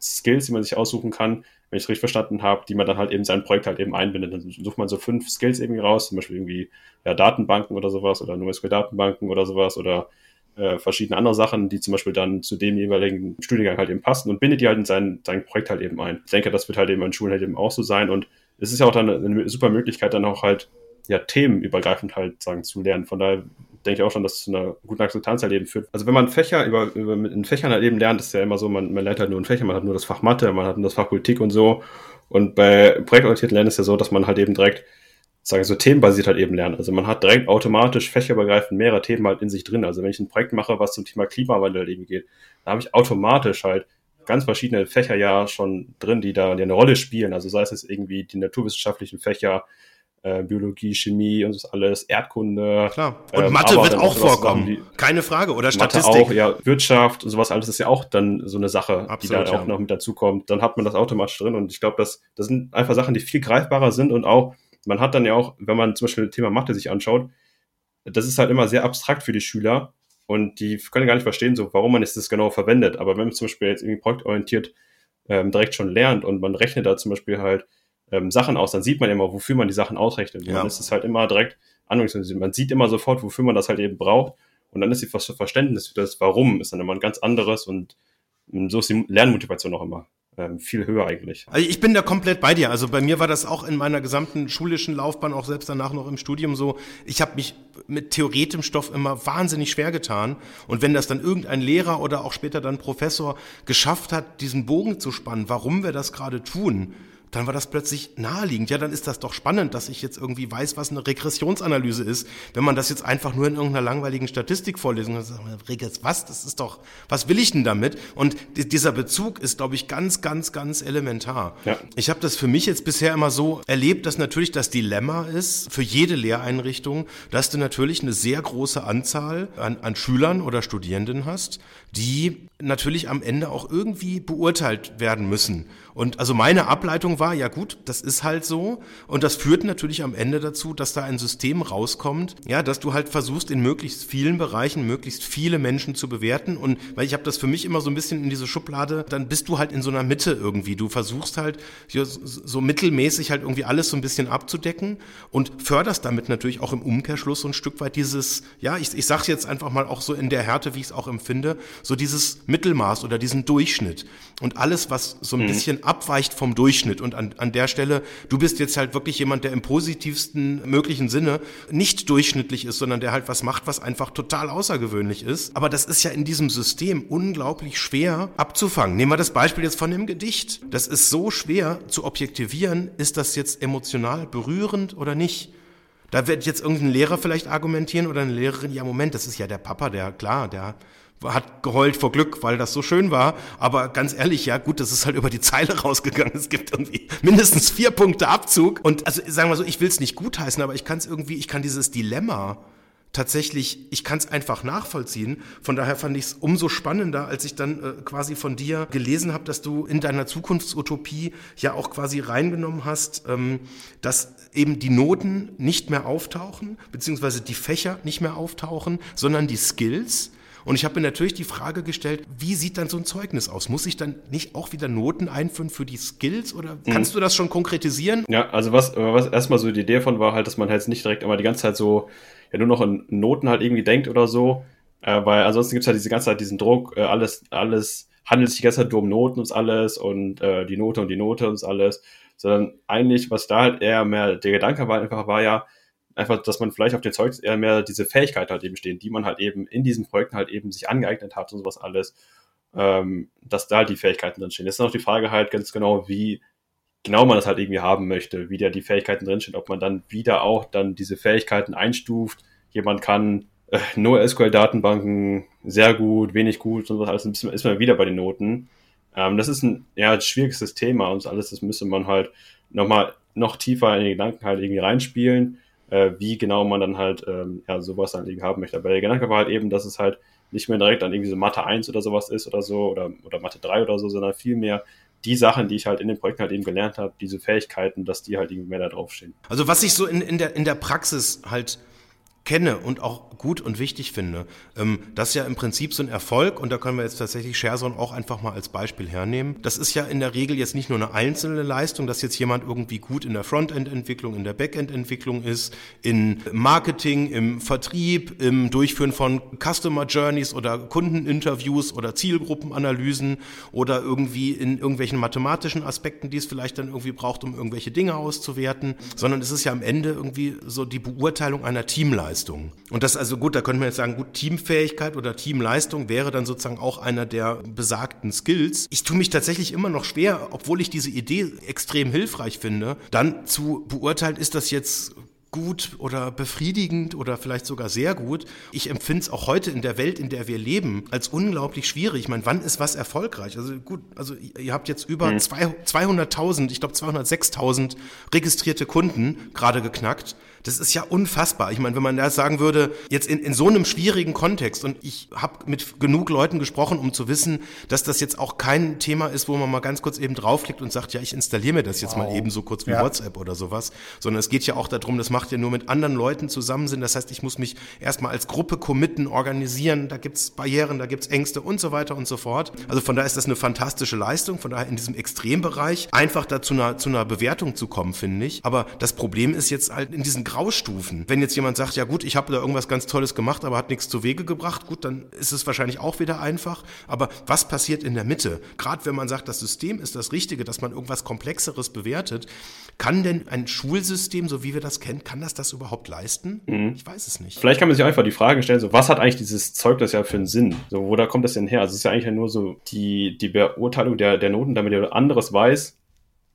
Skills, die man sich aussuchen kann, wenn ich es richtig verstanden habe, die man dann halt eben sein Projekt halt eben einbindet. Dann sucht man so fünf Skills irgendwie raus, zum Beispiel irgendwie ja, Datenbanken oder sowas oder NoSQL-Datenbanken oder sowas oder äh, verschiedene andere Sachen, die zum Beispiel dann zu dem jeweiligen Studiengang halt eben passen und bindet die halt in sein, sein Projekt halt eben ein. Ich denke, das wird halt eben an Schulen halt eben auch so sein und es ist ja auch dann eine super Möglichkeit, dann auch halt ja, themenübergreifend halt sagen zu lernen. Von daher denke ich auch schon, dass es zu einer guten Akzeptanz halt eben führt. Also wenn man Fächer über, über in Fächern halt eben lernt, ist ja immer so, man, man lernt halt nur in Fächern, man hat nur das Fach Mathe, man hat nur das Fach Politik und so. Und bei projektorientierten Lernen ist ja so, dass man halt eben direkt sagen so themenbasiert halt eben lernt. Also man hat direkt automatisch fächerübergreifend mehrere Themen halt in sich drin. Also wenn ich ein Projekt mache, was zum Thema Klimawandel halt eben geht, da habe ich automatisch halt ganz verschiedene Fächer ja schon drin, die da die eine Rolle spielen. Also sei es jetzt irgendwie die naturwissenschaftlichen Fächer, äh, Biologie, Chemie und das alles, Erdkunde. Klar. Und ähm, Mathe wird auch vorkommen. Die, Keine Frage. Oder Statistik. Mathe auch, ja, Wirtschaft und sowas alles ist ja auch dann so eine Sache, Absolut, die da ja. auch noch mit dazukommt. Dann hat man das automatisch drin und ich glaube, das, das sind einfach Sachen, die viel greifbarer sind und auch, man hat dann ja auch, wenn man zum Beispiel das Thema Mathe sich anschaut, das ist halt immer sehr abstrakt für die Schüler und die können gar nicht verstehen, so warum man es das genau verwendet. Aber wenn man zum Beispiel jetzt irgendwie projektorientiert ähm, direkt schon lernt und man rechnet da zum Beispiel halt ähm, Sachen aus, dann sieht man immer, wofür man die Sachen ausrechnet. Ja. dann ist es halt immer direkt anwendungsmäßig. Man sieht immer sofort, wofür man das halt eben braucht. Und dann ist das Verständnis für das Warum ist dann immer ein ganz anderes und so ist die Lernmotivation auch immer ähm, viel höher eigentlich. Also ich bin da komplett bei dir. Also bei mir war das auch in meiner gesamten schulischen Laufbahn, auch selbst danach noch im Studium so. Ich habe mich mit theoretischem Stoff immer wahnsinnig schwer getan. Und wenn das dann irgendein Lehrer oder auch später dann Professor geschafft hat, diesen Bogen zu spannen, warum wir das gerade tun, dann war das plötzlich naheliegend. Ja, dann ist das doch spannend, dass ich jetzt irgendwie weiß, was eine Regressionsanalyse ist. Wenn man das jetzt einfach nur in irgendeiner langweiligen Statistik vorlesen kann, sagt was? Das ist doch, was will ich denn damit? Und dieser Bezug ist, glaube ich, ganz, ganz, ganz elementar. Ja. Ich habe das für mich jetzt bisher immer so erlebt, dass natürlich das Dilemma ist, für jede Lehreinrichtung, dass du natürlich eine sehr große Anzahl an, an Schülern oder Studierenden hast, die natürlich am Ende auch irgendwie beurteilt werden müssen. Und also meine Ableitung war, ja gut, das ist halt so. Und das führt natürlich am Ende dazu, dass da ein System rauskommt, ja, dass du halt versuchst, in möglichst vielen Bereichen möglichst viele Menschen zu bewerten. Und weil ich habe das für mich immer so ein bisschen in diese Schublade, dann bist du halt in so einer Mitte irgendwie. Du versuchst halt so mittelmäßig halt irgendwie alles so ein bisschen abzudecken und förderst damit natürlich auch im Umkehrschluss so ein Stück weit dieses, ja, ich, ich sage jetzt einfach mal auch so in der Härte, wie ich es auch empfinde, so dieses Mittelmaß oder diesen Durchschnitt. Und alles, was so ein mhm. bisschen abweicht vom Durchschnitt und an, an der Stelle, du bist jetzt halt wirklich jemand, der im positivsten möglichen Sinne nicht durchschnittlich ist, sondern der halt was macht, was einfach total außergewöhnlich ist. Aber das ist ja in diesem System unglaublich schwer abzufangen. Nehmen wir das Beispiel jetzt von dem Gedicht. Das ist so schwer zu objektivieren, ist das jetzt emotional berührend oder nicht? Da wird jetzt irgendein Lehrer vielleicht argumentieren oder eine Lehrerin, ja Moment, das ist ja der Papa, der, klar, der hat geheult vor Glück, weil das so schön war. Aber ganz ehrlich, ja gut, das ist halt über die Zeile *laughs* rausgegangen. Es gibt irgendwie mindestens vier Punkte Abzug. Und also sagen wir so, ich will es nicht gutheißen, aber ich kann es irgendwie, ich kann dieses Dilemma tatsächlich, ich kann es einfach nachvollziehen. Von daher fand ich es umso spannender, als ich dann äh, quasi von dir gelesen habe, dass du in deiner Zukunftsutopie ja auch quasi reingenommen hast, ähm, dass eben die Noten nicht mehr auftauchen, beziehungsweise die Fächer nicht mehr auftauchen, sondern die Skills. Und ich habe mir natürlich die Frage gestellt, wie sieht dann so ein Zeugnis aus? Muss ich dann nicht auch wieder Noten einführen für die Skills oder mhm. kannst du das schon konkretisieren? Ja, also was, was erstmal so die Idee von war halt, dass man halt nicht direkt immer die ganze Zeit so, ja nur noch in Noten halt irgendwie denkt oder so, äh, weil ansonsten gibt's halt diese ganze Zeit diesen Druck, äh, alles, alles handelt sich die ganze Zeit nur um Noten und alles und äh, die Note und die Note und alles, sondern eigentlich, was da halt eher mehr der Gedanke war, einfach war ja, einfach, dass man vielleicht auf den Zeugnis eher mehr diese Fähigkeit halt eben stehen, die man halt eben in diesen Projekten halt eben sich angeeignet hat und sowas alles, ähm, dass da die Fähigkeiten drin stehen. Jetzt ist noch die Frage halt ganz genau, wie genau man das halt irgendwie haben möchte, wie da die Fähigkeiten drinstehen, ob man dann wieder auch dann diese Fähigkeiten einstuft. Jemand kann äh, nur SQL-Datenbanken sehr gut, wenig gut und so alles, dann ist man wieder bei den Noten. Ähm, das ist ein ja, schwieriges Thema und alles, das müsste man halt nochmal noch tiefer in die Gedanken halt irgendwie reinspielen äh, wie genau man dann halt ähm, ja, sowas dann irgendwie haben möchte. Aber der Gedanke war halt eben, dass es halt nicht mehr direkt dann irgendwie so Mathe 1 oder sowas ist oder so oder, oder Mathe 3 oder so, sondern vielmehr die Sachen, die ich halt in den Projekten halt eben gelernt habe, diese Fähigkeiten, dass die halt irgendwie mehr da draufstehen. Also was ich so in, in, der, in der Praxis halt kenne und auch gut und wichtig finde. Ähm, das ist ja im Prinzip so ein Erfolg und da können wir jetzt tatsächlich ShareZone auch einfach mal als Beispiel hernehmen. Das ist ja in der Regel jetzt nicht nur eine einzelne Leistung, dass jetzt jemand irgendwie gut in der Frontend-Entwicklung, in der Backend-Entwicklung ist, in Marketing, im Vertrieb, im Durchführen von Customer Journeys oder Kundeninterviews oder Zielgruppenanalysen oder irgendwie in irgendwelchen mathematischen Aspekten, die es vielleicht dann irgendwie braucht, um irgendwelche Dinge auszuwerten, sondern es ist ja am Ende irgendwie so die Beurteilung einer Teamleistung. Und das also also gut, da könnte man jetzt sagen, gut, Teamfähigkeit oder Teamleistung wäre dann sozusagen auch einer der besagten Skills. Ich tue mich tatsächlich immer noch schwer, obwohl ich diese Idee extrem hilfreich finde, dann zu beurteilen, ist das jetzt gut oder befriedigend oder vielleicht sogar sehr gut. Ich empfinde es auch heute in der Welt, in der wir leben, als unglaublich schwierig. Ich meine, wann ist was erfolgreich? Also gut, also ihr habt jetzt über mhm. 200.000, ich glaube 206.000 registrierte Kunden gerade geknackt. Das ist ja unfassbar. Ich meine, wenn man da sagen würde, jetzt in, in so einem schwierigen Kontext, und ich habe mit genug Leuten gesprochen, um zu wissen, dass das jetzt auch kein Thema ist, wo man mal ganz kurz eben draufklickt und sagt, ja, ich installiere mir das jetzt wow. mal eben so kurz wie ja. WhatsApp oder sowas, sondern es geht ja auch darum, das macht ja nur mit anderen Leuten zusammen Sinn. Das heißt, ich muss mich erstmal als Gruppe committen, organisieren, da gibt's Barrieren, da gibt's Ängste und so weiter und so fort. Also von daher ist das eine fantastische Leistung, von daher in diesem Extrembereich einfach da zu einer, zu einer Bewertung zu kommen, finde ich. Aber das Problem ist jetzt halt in diesen Graustufen. Wenn jetzt jemand sagt, ja gut, ich habe da irgendwas ganz Tolles gemacht, aber hat nichts zu Wege gebracht, gut, dann ist es wahrscheinlich auch wieder einfach. Aber was passiert in der Mitte? Gerade wenn man sagt, das System ist das Richtige, dass man irgendwas Komplexeres bewertet, kann denn ein Schulsystem, so wie wir das kennen, kann das das überhaupt leisten? Mhm. Ich weiß es nicht. Vielleicht kann man sich einfach die Frage stellen, so was hat eigentlich dieses Zeugnis ja für einen Sinn? So, wo da kommt das denn her? Also es ist ja eigentlich nur so die, die Beurteilung der, der Noten, damit jemand anderes weiß,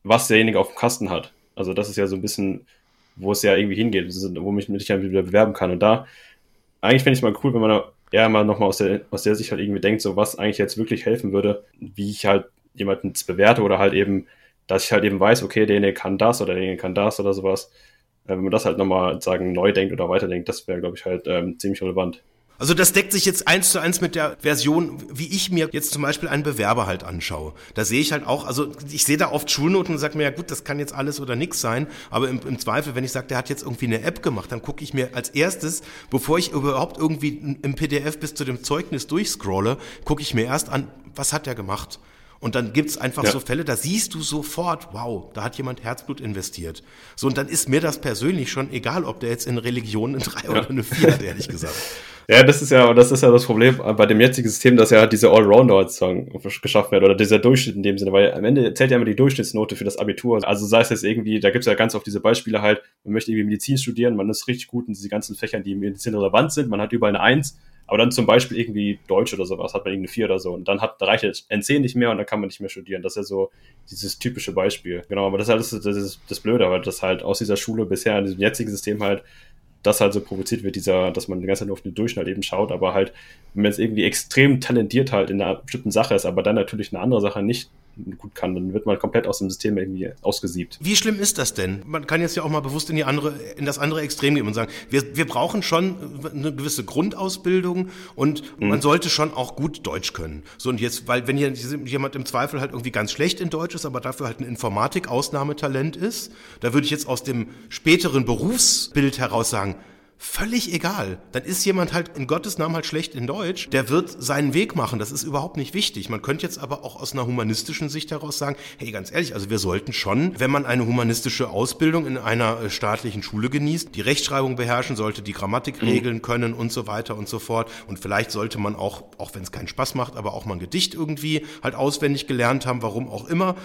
was derjenige auf dem Kasten hat. Also das ist ja so ein bisschen wo es ja irgendwie hingeht, wo mich mich dann wieder bewerben kann. Und da, eigentlich fände ich es mal cool, wenn man da eher mal nochmal aus der, aus der Sicht halt irgendwie denkt, so was eigentlich jetzt wirklich helfen würde, wie ich halt jemanden bewerte oder halt eben, dass ich halt eben weiß, okay, derjenige kann das oder derjenige kann das oder sowas. Äh, wenn man das halt nochmal sagen neu denkt oder weiterdenkt, das wäre, glaube ich, halt ähm, ziemlich relevant. Also das deckt sich jetzt eins zu eins mit der Version, wie ich mir jetzt zum Beispiel einen Bewerber halt anschaue. Da sehe ich halt auch, also ich sehe da oft Schulnoten und sage mir, ja gut, das kann jetzt alles oder nichts sein, aber im, im Zweifel, wenn ich sage, der hat jetzt irgendwie eine App gemacht, dann gucke ich mir als erstes, bevor ich überhaupt irgendwie im PDF bis zu dem Zeugnis durchscrolle, gucke ich mir erst an, was hat der gemacht? Und dann gibt's einfach ja. so Fälle, da siehst du sofort, wow, da hat jemand Herzblut investiert. So, und dann ist mir das persönlich schon egal, ob der jetzt in Religion eine 3 ja. oder eine 4 hat, ehrlich gesagt. *laughs* Ja, das ist ja, das ist ja das Problem bei dem jetzigen System, dass ja diese Allrounder sozusagen geschafft werden oder dieser Durchschnitt in dem Sinne, weil am Ende zählt ja immer die Durchschnittsnote für das Abitur. Also sei es jetzt irgendwie, da gibt's ja ganz oft diese Beispiele halt, man möchte irgendwie Medizin studieren, man ist richtig gut in diese ganzen Fächern, die Medizin relevant sind, man hat überall eine Eins, aber dann zum Beispiel irgendwie Deutsch oder sowas hat man irgendwie eine 4 oder so und dann hat, da reicht das NC nicht mehr und dann kann man nicht mehr studieren. Das ist ja so dieses typische Beispiel. Genau, aber das ist halt das, das, ist das Blöde, weil das halt aus dieser Schule bisher in diesem jetzigen System halt das halt so provoziert wird, dieser, dass man die ganze Zeit nur auf den Durchschnitt eben schaut, aber halt, wenn man jetzt irgendwie extrem talentiert halt in einer bestimmten Sache ist, aber dann natürlich eine andere Sache nicht gut kann, dann wird man komplett aus dem System irgendwie ausgesiebt. Wie schlimm ist das denn? Man kann jetzt ja auch mal bewusst in die andere, in das andere Extrem gehen und sagen, wir, wir brauchen schon eine gewisse Grundausbildung und mhm. man sollte schon auch gut Deutsch können. So und jetzt, weil wenn hier jemand im Zweifel halt irgendwie ganz schlecht in Deutsch ist, aber dafür halt ein Informatik-Ausnahmetalent ist, da würde ich jetzt aus dem späteren Berufsbild heraus sagen, völlig egal. Dann ist jemand halt in Gottes Namen halt schlecht in Deutsch, der wird seinen Weg machen. Das ist überhaupt nicht wichtig. Man könnte jetzt aber auch aus einer humanistischen Sicht heraus sagen, hey, ganz ehrlich, also wir sollten schon, wenn man eine humanistische Ausbildung in einer äh, staatlichen Schule genießt, die Rechtschreibung beherrschen sollte, die Grammatik mhm. regeln können und so weiter und so fort. Und vielleicht sollte man auch, auch wenn es keinen Spaß macht, aber auch mal ein Gedicht irgendwie halt auswendig gelernt haben, warum auch immer.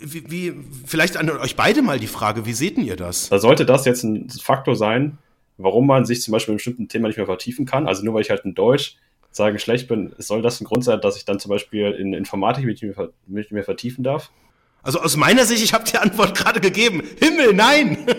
Wie, wie, vielleicht an euch beide mal die Frage, wie seht ihr das? Da sollte das jetzt ein Faktor sein, warum man sich zum Beispiel in einem bestimmten Thema nicht mehr vertiefen kann. Also nur weil ich halt in Deutsch sage schlecht bin, soll das ein Grund sein, dass ich dann zum Beispiel in Informatik mich nicht mehr, mich nicht mehr vertiefen darf? Also aus meiner Sicht, ich habe die Antwort gerade gegeben. Himmel, nein! *laughs*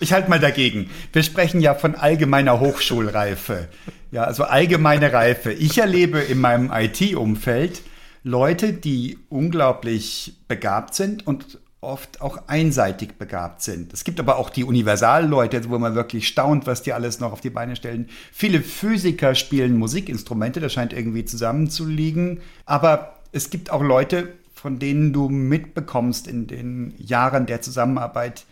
Ich halte mal dagegen. Wir sprechen ja von allgemeiner Hochschulreife. Ja, also allgemeine Reife. Ich erlebe in meinem IT-Umfeld, Leute, die unglaublich begabt sind und oft auch einseitig begabt sind. Es gibt aber auch die Universalleute, wo man wirklich staunt, was die alles noch auf die Beine stellen. Viele Physiker spielen Musikinstrumente, das scheint irgendwie zusammenzuliegen. Aber es gibt auch Leute, von denen du mitbekommst in den Jahren der Zusammenarbeit,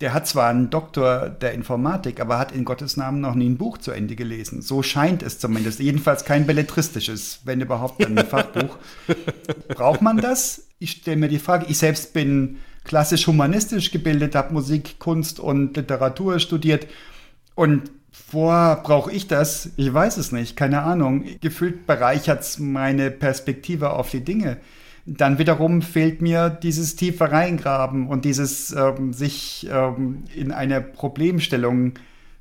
der hat zwar einen Doktor der Informatik, aber hat in Gottes Namen noch nie ein Buch zu Ende gelesen. So scheint es zumindest. Jedenfalls kein belletristisches, wenn überhaupt ein Fachbuch. *laughs* Braucht man das? Ich stelle mir die Frage, ich selbst bin klassisch humanistisch gebildet, habe Musik, Kunst und Literatur studiert. Und vor brauche ich das? Ich weiß es nicht, keine Ahnung. Gefühlt bereichert es meine Perspektive auf die Dinge dann wiederum fehlt mir dieses tiefe Reingraben und dieses ähm, sich ähm, in eine Problemstellung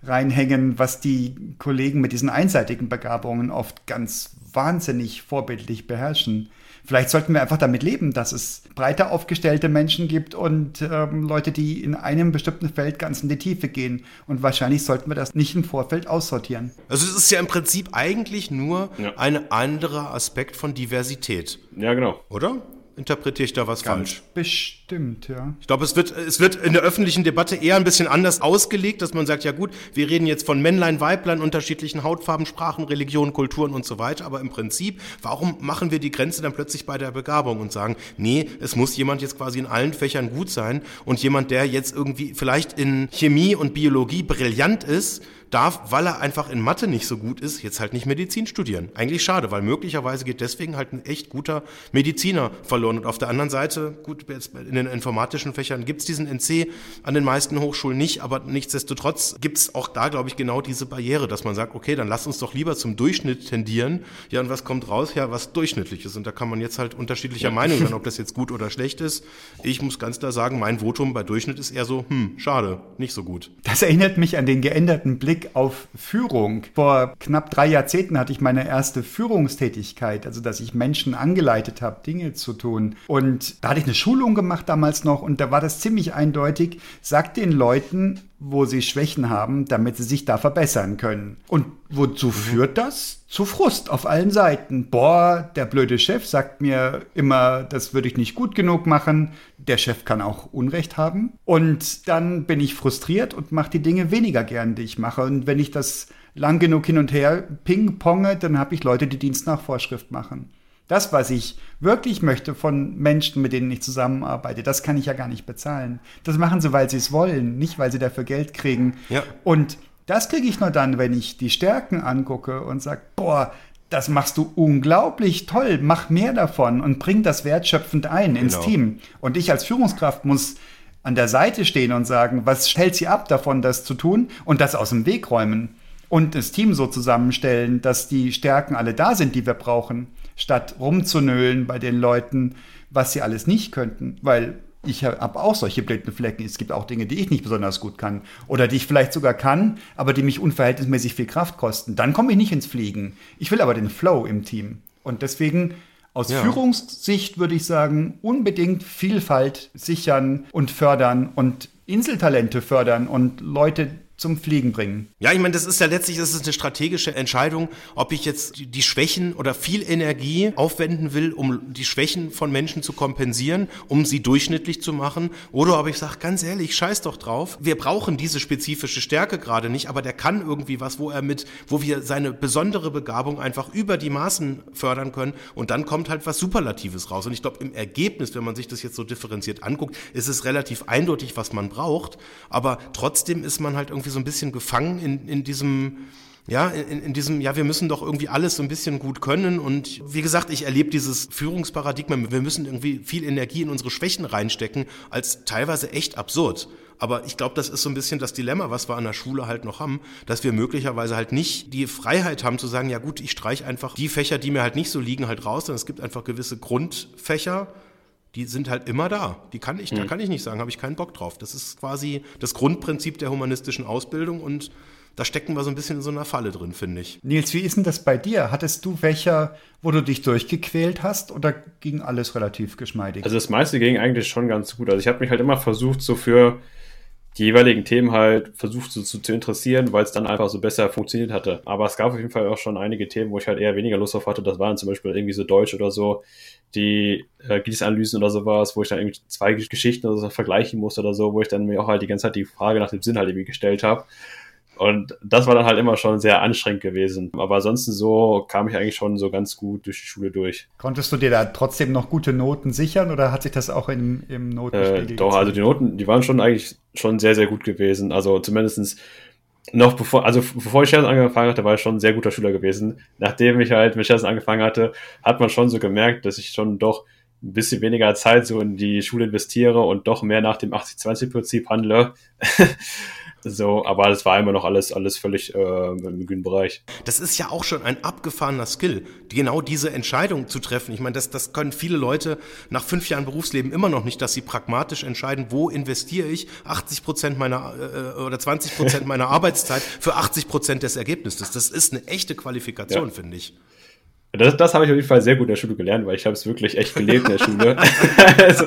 reinhängen, was die Kollegen mit diesen einseitigen Begabungen oft ganz wahnsinnig vorbildlich beherrschen. Vielleicht sollten wir einfach damit leben, dass es breiter aufgestellte Menschen gibt und ähm, Leute, die in einem bestimmten Feld ganz in die Tiefe gehen. Und wahrscheinlich sollten wir das nicht im Vorfeld aussortieren. Also es ist ja im Prinzip eigentlich nur ja. ein anderer Aspekt von Diversität. Ja, genau. Oder? interpretiere ich da was Ganz falsch? Bestimmt, ja. Ich glaube, es wird, es wird in der öffentlichen Debatte eher ein bisschen anders ausgelegt, dass man sagt, ja gut, wir reden jetzt von Männlein, Weiblein, unterschiedlichen Hautfarben, Sprachen, Religionen, Kulturen und so weiter. Aber im Prinzip, warum machen wir die Grenze dann plötzlich bei der Begabung und sagen, nee, es muss jemand jetzt quasi in allen Fächern gut sein und jemand, der jetzt irgendwie vielleicht in Chemie und Biologie brillant ist, darf, weil er einfach in Mathe nicht so gut ist, jetzt halt nicht Medizin studieren. Eigentlich schade, weil möglicherweise geht deswegen halt ein echt guter Mediziner verloren. Und auf der anderen Seite, gut, in den informatischen Fächern gibt's diesen NC an den meisten Hochschulen nicht, aber nichtsdestotrotz gibt's auch da, glaube ich, genau diese Barriere, dass man sagt, okay, dann lass uns doch lieber zum Durchschnitt tendieren. Ja, und was kommt raus? Ja, was durchschnittliches. Und da kann man jetzt halt unterschiedlicher ja. Meinung sein, *laughs* ob das jetzt gut oder schlecht ist. Ich muss ganz klar sagen, mein Votum bei Durchschnitt ist eher so, hm, schade, nicht so gut. Das erinnert mich an den geänderten Blick auf Führung. Vor knapp drei Jahrzehnten hatte ich meine erste Führungstätigkeit, also dass ich Menschen angeleitet habe, Dinge zu tun. Und da hatte ich eine Schulung gemacht damals noch und da war das ziemlich eindeutig. Sagt den Leuten, wo sie Schwächen haben, damit sie sich da verbessern können. Und wozu mhm. führt das? Zu Frust auf allen Seiten. Boah, der blöde Chef sagt mir immer, das würde ich nicht gut genug machen. Der Chef kann auch Unrecht haben. Und dann bin ich frustriert und mache die Dinge weniger gern, die ich mache. Und wenn ich das lang genug hin und her ping-ponge, dann habe ich Leute, die Dienst nach Vorschrift machen. Das, was ich wirklich möchte von Menschen, mit denen ich zusammenarbeite, das kann ich ja gar nicht bezahlen. Das machen sie, weil sie es wollen, nicht weil sie dafür Geld kriegen. Ja. Und das kriege ich nur dann, wenn ich die Stärken angucke und sage, boah, das machst du unglaublich toll, mach mehr davon und bring das wertschöpfend ein ins genau. Team. Und ich als Führungskraft muss an der Seite stehen und sagen, was hält sie ab davon, das zu tun und das aus dem Weg räumen und das Team so zusammenstellen, dass die Stärken alle da sind, die wir brauchen statt rumzunölen bei den Leuten, was sie alles nicht könnten. Weil ich habe auch solche blinden Flecken. Es gibt auch Dinge, die ich nicht besonders gut kann oder die ich vielleicht sogar kann, aber die mich unverhältnismäßig viel Kraft kosten. Dann komme ich nicht ins Fliegen. Ich will aber den Flow im Team. Und deswegen aus ja. Führungssicht würde ich sagen, unbedingt Vielfalt sichern und fördern und Inseltalente fördern und Leute zum Fliegen bringen. Ja, ich meine, das ist ja letztlich das ist eine strategische Entscheidung, ob ich jetzt die Schwächen oder viel Energie aufwenden will, um die Schwächen von Menschen zu kompensieren, um sie durchschnittlich zu machen, oder ob ich sage, ganz ehrlich, scheiß doch drauf. Wir brauchen diese spezifische Stärke gerade nicht, aber der kann irgendwie was, wo er mit, wo wir seine besondere Begabung einfach über die Maßen fördern können und dann kommt halt was Superlatives raus. Und ich glaube, im Ergebnis, wenn man sich das jetzt so differenziert anguckt, ist es relativ eindeutig, was man braucht, aber trotzdem ist man halt irgendwie irgendwie so ein bisschen gefangen in, in diesem, ja, in, in, diesem, ja, wir müssen doch irgendwie alles so ein bisschen gut können. Und wie gesagt, ich erlebe dieses Führungsparadigma, wir müssen irgendwie viel Energie in unsere Schwächen reinstecken, als teilweise echt absurd. Aber ich glaube, das ist so ein bisschen das Dilemma, was wir an der Schule halt noch haben, dass wir möglicherweise halt nicht die Freiheit haben zu sagen, ja gut, ich streiche einfach die Fächer, die mir halt nicht so liegen, halt raus, denn es gibt einfach gewisse Grundfächer, die sind halt immer da. Die kann ich, mhm. da kann ich nicht sagen, habe ich keinen Bock drauf. Das ist quasi das Grundprinzip der humanistischen Ausbildung und da stecken wir so ein bisschen in so einer Falle drin, finde ich. Nils, wie ist denn das bei dir? Hattest du welche, wo du dich durchgequält hast oder ging alles relativ geschmeidig? Also das meiste ging eigentlich schon ganz gut. Also ich habe mich halt immer versucht, so für die jeweiligen Themen halt versucht so, zu, zu interessieren, weil es dann einfach so besser funktioniert hatte. Aber es gab auf jeden Fall auch schon einige Themen, wo ich halt eher weniger Lust auf hatte. Das waren zum Beispiel irgendwie so Deutsch oder so, die äh, Gießanalysen oder sowas, wo ich dann irgendwie zwei Geschichten oder so vergleichen musste oder so, wo ich dann mir auch halt die ganze Zeit die Frage nach dem Sinn halt irgendwie gestellt habe. Und das war dann halt immer schon sehr anstrengend gewesen. Aber ansonsten so kam ich eigentlich schon so ganz gut durch die Schule durch. Konntest du dir da trotzdem noch gute Noten sichern oder hat sich das auch im, im Notenspiegel äh, Doch, also die Noten, die waren schon eigentlich schon sehr, sehr gut gewesen. Also zumindestens noch bevor, also bevor ich Scherzen angefangen hatte, war ich schon ein sehr guter Schüler gewesen. Nachdem ich halt mit Scherzen angefangen hatte, hat man schon so gemerkt, dass ich schon doch ein bisschen weniger Zeit so in die Schule investiere und doch mehr nach dem 80-20-Prinzip handle. *laughs* So, aber das war immer noch alles, alles völlig äh, im grünen Bereich. Das ist ja auch schon ein abgefahrener Skill, genau diese Entscheidung zu treffen. Ich meine, das, das können viele Leute nach fünf Jahren Berufsleben immer noch nicht, dass sie pragmatisch entscheiden, wo investiere ich 80 Prozent meiner äh, oder 20 Prozent meiner *laughs* Arbeitszeit für 80 Prozent des Ergebnisses. Das ist eine echte Qualifikation, ja. finde ich. Das, das habe ich auf jeden Fall sehr gut in der Schule gelernt, weil ich habe es wirklich echt gelebt in der Schule. *laughs* also,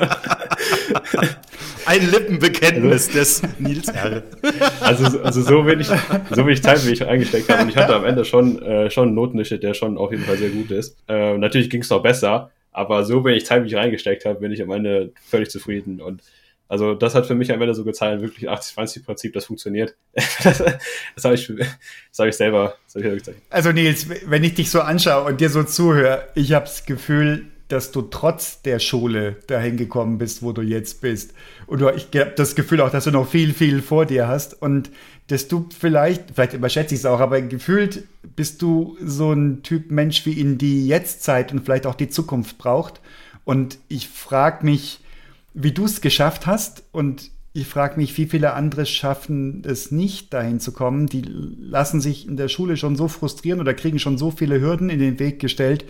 Ein Lippenbekenntnis also, des Nils R. *laughs* Also, also so wenig, so wenig Zeit, wie ich eingesteckt habe. Und ich hatte am Ende schon, äh, schon einen Notenschnitt, der schon auf jeden Fall sehr gut ist. Äh, natürlich ging es noch besser, aber so wenig Zeit, wie ich reingesteckt habe, bin ich am Ende völlig zufrieden. Und also das hat für mich am Ende so gezeigt, wirklich 80-20-Prinzip, das funktioniert. *laughs* das, das habe ich, das hab ich selber, das hab ich selber gezeigt. Also Nils, wenn ich dich so anschaue und dir so zuhöre, ich habe das Gefühl, dass du trotz der Schule dahin gekommen bist, wo du jetzt bist. Und ich habe das Gefühl auch, dass du noch viel, viel vor dir hast und dass du vielleicht, vielleicht überschätze ich es auch, aber gefühlt bist du so ein Typ Mensch, wie ihn die Jetztzeit und vielleicht auch die Zukunft braucht. Und ich frage mich, wie du es geschafft hast und ich frage mich, wie viele andere schaffen es nicht, dahin zu kommen. Die lassen sich in der Schule schon so frustrieren oder kriegen schon so viele Hürden in den Weg gestellt,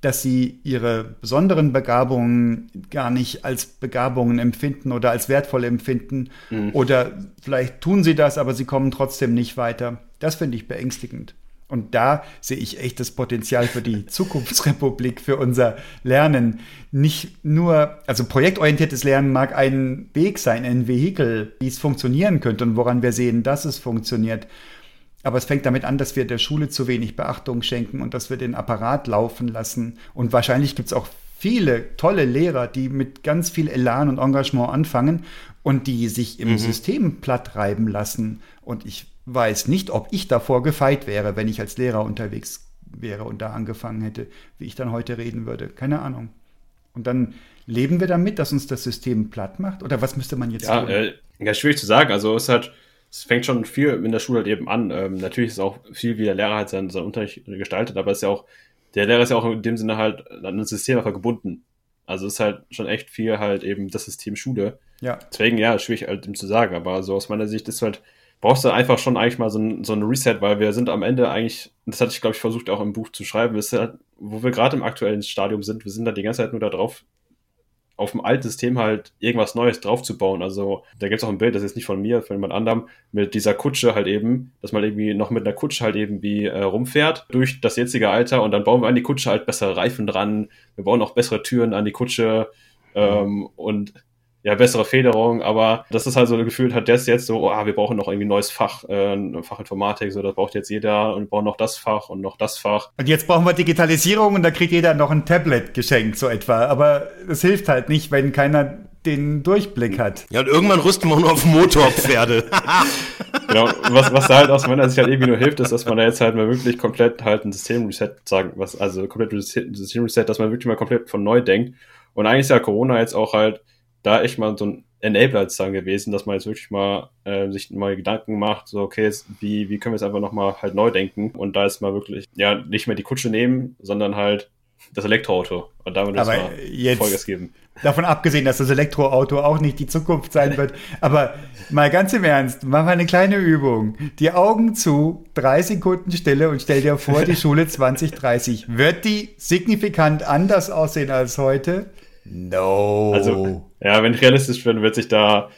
dass sie ihre besonderen Begabungen gar nicht als Begabungen empfinden oder als wertvoll empfinden. Mhm. Oder vielleicht tun sie das, aber sie kommen trotzdem nicht weiter. Das finde ich beängstigend. Und da sehe ich echt das Potenzial für die *laughs* Zukunftsrepublik, für unser Lernen. Nicht nur, also projektorientiertes Lernen mag ein Weg sein, ein Vehikel, wie es funktionieren könnte und woran wir sehen, dass es funktioniert. Aber es fängt damit an, dass wir der Schule zu wenig Beachtung schenken und dass wir den Apparat laufen lassen. Und wahrscheinlich gibt es auch viele tolle Lehrer, die mit ganz viel Elan und Engagement anfangen und die sich im mhm. System platt reiben lassen. Und ich weiß nicht, ob ich davor gefeit wäre, wenn ich als Lehrer unterwegs wäre und da angefangen hätte, wie ich dann heute reden würde. Keine Ahnung. Und dann leben wir damit, dass uns das System platt macht? Oder was müsste man jetzt ja, tun? Äh, ja, schwierig zu sagen. Also es hat, es fängt schon viel in der Schule halt eben an. Ähm, natürlich ist auch viel, wie der Lehrer halt seinen, seinen Unterricht gestaltet, aber es ist ja auch, der Lehrer ist ja auch in dem Sinne halt an das System einfach gebunden. Also es ist halt schon echt viel halt eben das System Schule. Ja. Deswegen, ja, schwierig halt dem zu sagen, aber so aus meiner Sicht ist halt, brauchst du einfach schon eigentlich mal so ein, so ein Reset, weil wir sind am Ende eigentlich, das hatte ich glaube ich versucht auch im Buch zu schreiben, ist halt, wo wir gerade im aktuellen Stadium sind, wir sind da die ganze Zeit nur da drauf, auf dem alten System halt irgendwas Neues draufzubauen. Also da gibt es auch ein Bild, das ist nicht von mir, von jemand anderem, mit dieser Kutsche halt eben, dass man irgendwie noch mit einer Kutsche halt eben wie äh, rumfährt durch das jetzige Alter und dann bauen wir an die Kutsche halt bessere Reifen dran, wir bauen auch bessere Türen an die Kutsche ähm, und ja, bessere Federung, aber das ist halt so gefühlt hat das jetzt so, oh, ah, wir brauchen noch irgendwie ein neues Fach, äh, Fach Informatik, so das braucht jetzt jeder und wir brauchen noch das Fach und noch das Fach. Und jetzt brauchen wir Digitalisierung und da kriegt jeder noch ein Tablet geschenkt, so etwa. Aber es hilft halt nicht, wenn keiner den Durchblick hat. Ja, und irgendwann rüsten wir nur auf Motorpferde. *laughs* genau, was, was da halt aus meiner Sicht halt irgendwie nur hilft, ist, dass man da jetzt halt mal wirklich komplett halt ein Systemreset sagen, was, also komplett ein Systemreset, dass man wirklich mal komplett von neu denkt. Und eigentlich ist ja Corona jetzt auch halt da echt mal so ein Enabler dann gewesen, dass man jetzt wirklich mal äh, sich mal Gedanken macht, so okay, jetzt, wie, wie können wir es einfach nochmal halt neu denken und da ist mal wirklich, ja, nicht mehr die Kutsche nehmen, sondern halt das Elektroauto und damit aber mal jetzt, Vollgas geben. Davon abgesehen, dass das Elektroauto auch nicht die Zukunft sein wird. Aber mal ganz im Ernst, mach mal eine kleine Übung. Die Augen zu, drei Sekunden Stille und stell dir vor, die *laughs* Schule 2030. Wird die signifikant anders aussehen als heute? No. Also, ja, wenn ich realistisch bin, wird sich da,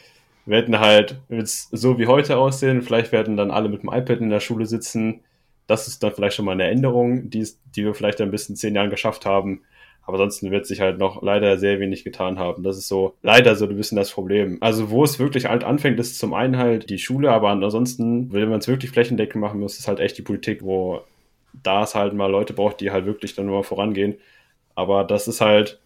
werden halt, wird es so wie heute aussehen. Vielleicht werden dann alle mit dem iPad in der Schule sitzen. Das ist dann vielleicht schon mal eine Änderung, die, die wir vielleicht ein bisschen zehn Jahren geschafft haben. Aber ansonsten wird sich halt noch leider sehr wenig getan haben. Das ist so leider so ein bisschen das Problem. Also wo es wirklich halt anfängt, ist zum einen halt die Schule, aber ansonsten, wenn man es wirklich flächendeckend machen muss, ist halt echt die Politik, wo da es halt mal Leute braucht, die halt wirklich dann nur vorangehen. Aber das ist halt,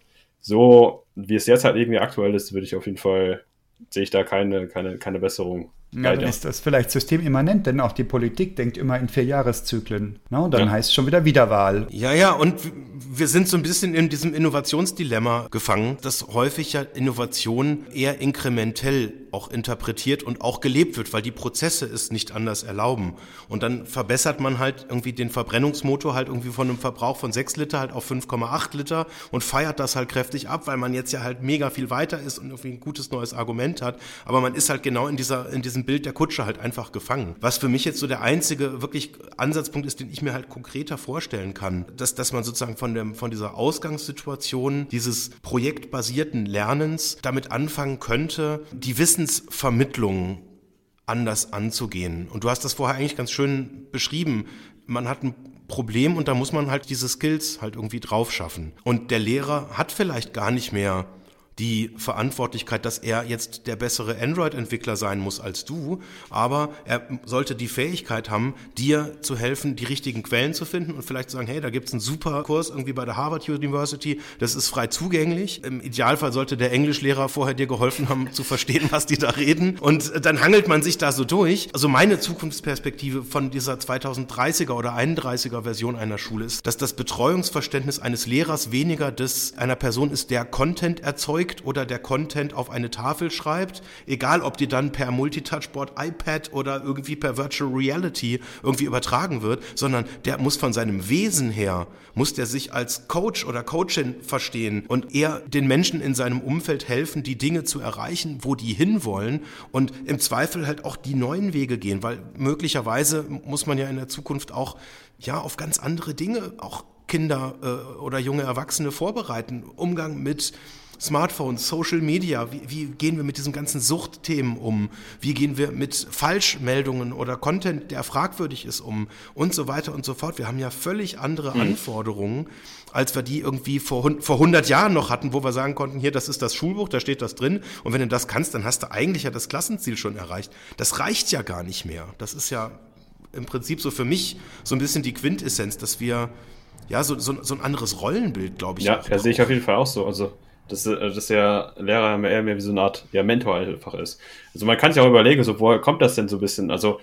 so, wie es jetzt halt irgendwie aktuell ist, würde ich auf jeden Fall, sehe ich da keine, keine, keine Besserung. Ja, dann ist das vielleicht systemimmanent, denn auch die Politik denkt immer in Vierjahreszyklen. Ne? Und dann ja. heißt es schon wieder Wiederwahl. Ja, ja, und wir sind so ein bisschen in diesem Innovationsdilemma gefangen, dass häufig ja Innovation eher inkrementell auch interpretiert und auch gelebt wird, weil die Prozesse es nicht anders erlauben. Und dann verbessert man halt irgendwie den Verbrennungsmotor halt irgendwie von einem Verbrauch von 6 Liter halt auf 5,8 Liter und feiert das halt kräftig ab, weil man jetzt ja halt mega viel weiter ist und irgendwie ein gutes neues Argument hat. Aber man ist halt genau in dieser, in diesem Bild der Kutsche halt einfach gefangen. Was für mich jetzt so der einzige wirklich Ansatzpunkt ist, den ich mir halt konkreter vorstellen kann, dass, dass man sozusagen von, dem, von dieser Ausgangssituation dieses projektbasierten Lernens damit anfangen könnte, die Wissensvermittlung anders anzugehen. Und du hast das vorher eigentlich ganz schön beschrieben. Man hat ein Problem und da muss man halt diese Skills halt irgendwie drauf schaffen. Und der Lehrer hat vielleicht gar nicht mehr die Verantwortlichkeit, dass er jetzt der bessere Android-Entwickler sein muss als du, aber er sollte die Fähigkeit haben, dir zu helfen, die richtigen Quellen zu finden und vielleicht zu sagen, hey, da gibt's einen super Kurs irgendwie bei der Harvard University, das ist frei zugänglich. Im Idealfall sollte der Englischlehrer vorher dir geholfen haben, zu verstehen, was die da reden. Und dann hangelt man sich da so durch. Also meine Zukunftsperspektive von dieser 2030er oder 31er Version einer Schule ist, dass das Betreuungsverständnis eines Lehrers weniger des einer Person ist, der Content erzeugt, erzeugt oder der Content auf eine Tafel schreibt, egal ob die dann per Multitouchboard, iPad oder irgendwie per Virtual Reality irgendwie übertragen wird, sondern der muss von seinem Wesen her, muss der sich als Coach oder Coachin verstehen und eher den Menschen in seinem Umfeld helfen, die Dinge zu erreichen, wo die hinwollen und im Zweifel halt auch die neuen Wege gehen, weil möglicherweise muss man ja in der Zukunft auch ja auf ganz andere Dinge auch Kinder äh, oder junge Erwachsene vorbereiten. Umgang mit Smartphones, Social Media, wie, wie gehen wir mit diesen ganzen Suchtthemen um? Wie gehen wir mit Falschmeldungen oder Content, der fragwürdig ist, um? Und so weiter und so fort. Wir haben ja völlig andere mhm. Anforderungen, als wir die irgendwie vor, vor 100 Jahren noch hatten, wo wir sagen konnten, hier, das ist das Schulbuch, da steht das drin. Und wenn du das kannst, dann hast du eigentlich ja das Klassenziel schon erreicht. Das reicht ja gar nicht mehr. Das ist ja im Prinzip so für mich so ein bisschen die Quintessenz, dass wir ja so, so, so ein anderes Rollenbild, glaube ich. Ja, das sehe ich auf jeden Fall auch so. Also dass, äh, dass der Lehrer eher mehr wie so eine Art ja, Mentor einfach ist. Also man kann sich auch überlegen, so, woher kommt das denn so ein bisschen? Also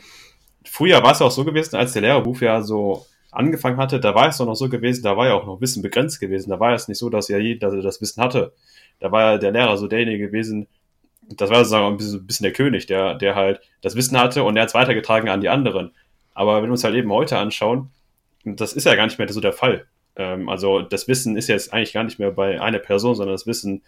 früher war es auch so gewesen, als der Lehrerberuf ja so angefangen hatte, da war es doch noch so gewesen, da war ja auch noch Wissen begrenzt gewesen. Da war es nicht so, dass ja jeder das Wissen hatte. Da war ja der Lehrer so derjenige gewesen, das war sozusagen ein bisschen, ein bisschen der König, der, der halt das Wissen hatte und er hat es weitergetragen an die anderen. Aber wenn wir uns halt eben heute anschauen, das ist ja gar nicht mehr so der Fall. Ähm, also das Wissen ist jetzt eigentlich gar nicht mehr bei einer Person, sondern das Wissen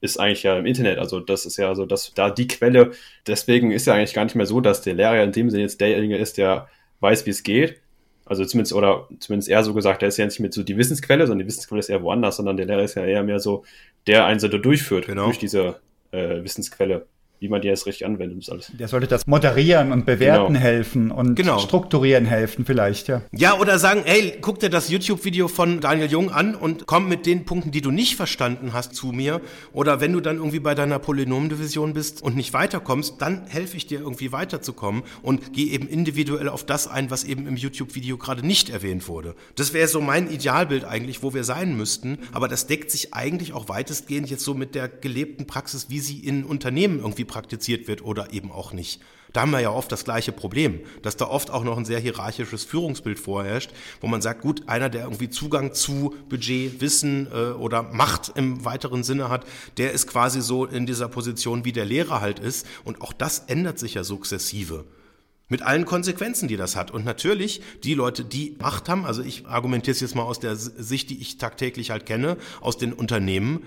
ist eigentlich ja im Internet. Also das ist ja so, dass da die Quelle, deswegen ist ja eigentlich gar nicht mehr so, dass der Lehrer in dem Sinne jetzt derjenige ist, der weiß, wie es geht. Also zumindest, oder zumindest eher so gesagt, der ist ja nicht mehr so die Wissensquelle, sondern die Wissensquelle ist eher woanders, sondern der Lehrer ist ja eher mehr so, der einen so durchführt genau. durch diese äh, Wissensquelle wie man die jetzt richtig anwendet und alles. Der sollte das moderieren und bewerten genau. helfen und genau. strukturieren helfen vielleicht, ja. Ja, oder sagen, hey, guck dir das YouTube-Video von Daniel Jung an und komm mit den Punkten, die du nicht verstanden hast, zu mir. Oder wenn du dann irgendwie bei deiner Polynomdivision bist und nicht weiterkommst, dann helfe ich dir irgendwie weiterzukommen und geh eben individuell auf das ein, was eben im YouTube-Video gerade nicht erwähnt wurde. Das wäre so mein Idealbild eigentlich, wo wir sein müssten. Aber das deckt sich eigentlich auch weitestgehend jetzt so mit der gelebten Praxis, wie sie in Unternehmen irgendwie praktiziert wird oder eben auch nicht. Da haben wir ja oft das gleiche Problem, dass da oft auch noch ein sehr hierarchisches Führungsbild vorherrscht, wo man sagt, gut, einer, der irgendwie Zugang zu Budget, Wissen äh, oder Macht im weiteren Sinne hat, der ist quasi so in dieser Position, wie der Lehrer halt ist. Und auch das ändert sich ja sukzessive. Mit allen Konsequenzen, die das hat. Und natürlich, die Leute, die Macht haben, also ich argumentiere es jetzt mal aus der Sicht, die ich tagtäglich halt kenne, aus den Unternehmen,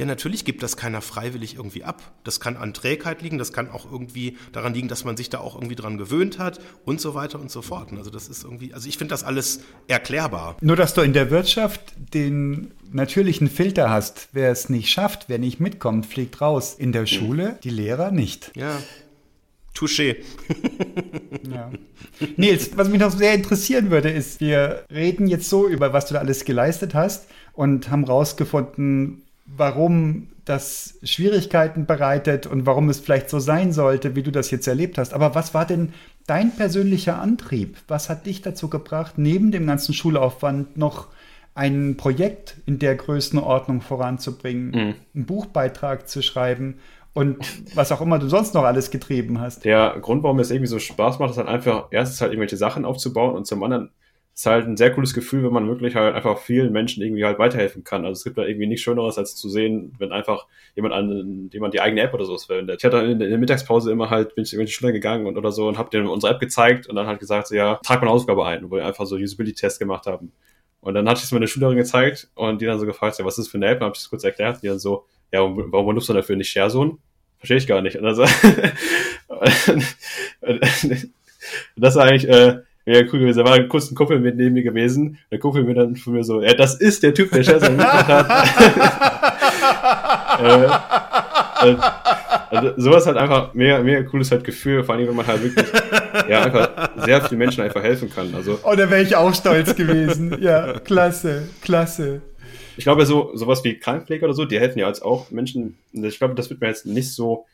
ja, natürlich gibt das keiner freiwillig irgendwie ab. Das kann an Trägheit liegen, das kann auch irgendwie daran liegen, dass man sich da auch irgendwie dran gewöhnt hat und so weiter und so fort. Also das ist irgendwie, also ich finde das alles erklärbar. Nur, dass du in der Wirtschaft den natürlichen Filter hast. Wer es nicht schafft, wer nicht mitkommt, fliegt raus. In der Schule die Lehrer nicht. Ja. Touché. *laughs* ja. Nils, was mich noch sehr interessieren würde, ist, wir reden jetzt so über, was du da alles geleistet hast und haben rausgefunden, warum das Schwierigkeiten bereitet und warum es vielleicht so sein sollte, wie du das jetzt erlebt hast. Aber was war denn dein persönlicher Antrieb? Was hat dich dazu gebracht, neben dem ganzen Schulaufwand noch ein Projekt in der Größenordnung voranzubringen, mhm. einen Buchbeitrag zu schreiben und was auch immer du sonst noch alles getrieben hast? Der Grund, warum es irgendwie so Spaß macht, ist halt einfach erstens halt irgendwelche Sachen aufzubauen und zum anderen ist halt ein sehr cooles Gefühl, wenn man wirklich halt einfach vielen Menschen irgendwie halt weiterhelfen kann. Also es gibt da irgendwie nichts Schöneres, als zu sehen, wenn einfach jemand an jemand die eigene App oder sowas verwendet. Ich hatte in der Mittagspause immer halt, bin ich in die Schule gegangen und oder so und habe denen unsere App gezeigt und dann halt gesagt, so, ja, trag mal eine Aufgabe ein, wo wir einfach so Usability-Test gemacht haben. Und dann hatte ich es meiner Schülerin gezeigt und die dann so gefragt, ja, was ist das für eine App? Und habe ich es kurz erklärt. Die dann so, ja, warum benutzt du dafür nicht ShareZone? Verstehe ich gar nicht. Und dann so, *laughs* das war eigentlich, äh, Wäre cool gewesen. Da war kurz ein Kumpel mit neben mir gewesen. Der Kumpel mir dann von mir so, ja, das ist der Typ, der Scheiße mitgemacht hat. *laughs* äh, äh, also sowas hat einfach mega, mega cooles halt Gefühl, vor allem wenn man halt wirklich ja, einfach sehr vielen Menschen einfach helfen kann. Also, oh, da wäre ich auch stolz gewesen. Ja, klasse, klasse. Ich glaube, so sowas wie Krankenpfleger oder so, die helfen ja als auch Menschen. Ich glaube, das wird mir jetzt nicht so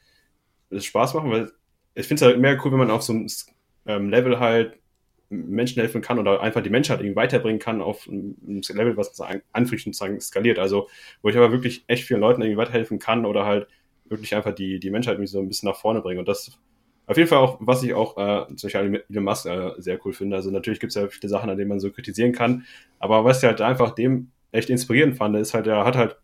Spaß machen, weil ich finde es halt mehr cool, wenn man auf so einem ähm, Level halt Menschen helfen kann oder einfach die Menschheit irgendwie weiterbringen kann auf ein Level, was anfrischend sagen skaliert. Also, wo ich aber wirklich echt vielen Leuten irgendwie weiterhelfen kann oder halt wirklich einfach die, die Menschheit irgendwie so ein bisschen nach vorne bringen. Und das auf jeden Fall auch, was ich auch äh, zum Beispiel Elon Musk äh, sehr cool finde. Also natürlich gibt es ja viele Sachen, an denen man so kritisieren kann. Aber was ich halt einfach dem echt inspirierend fand, ist halt, er hat halt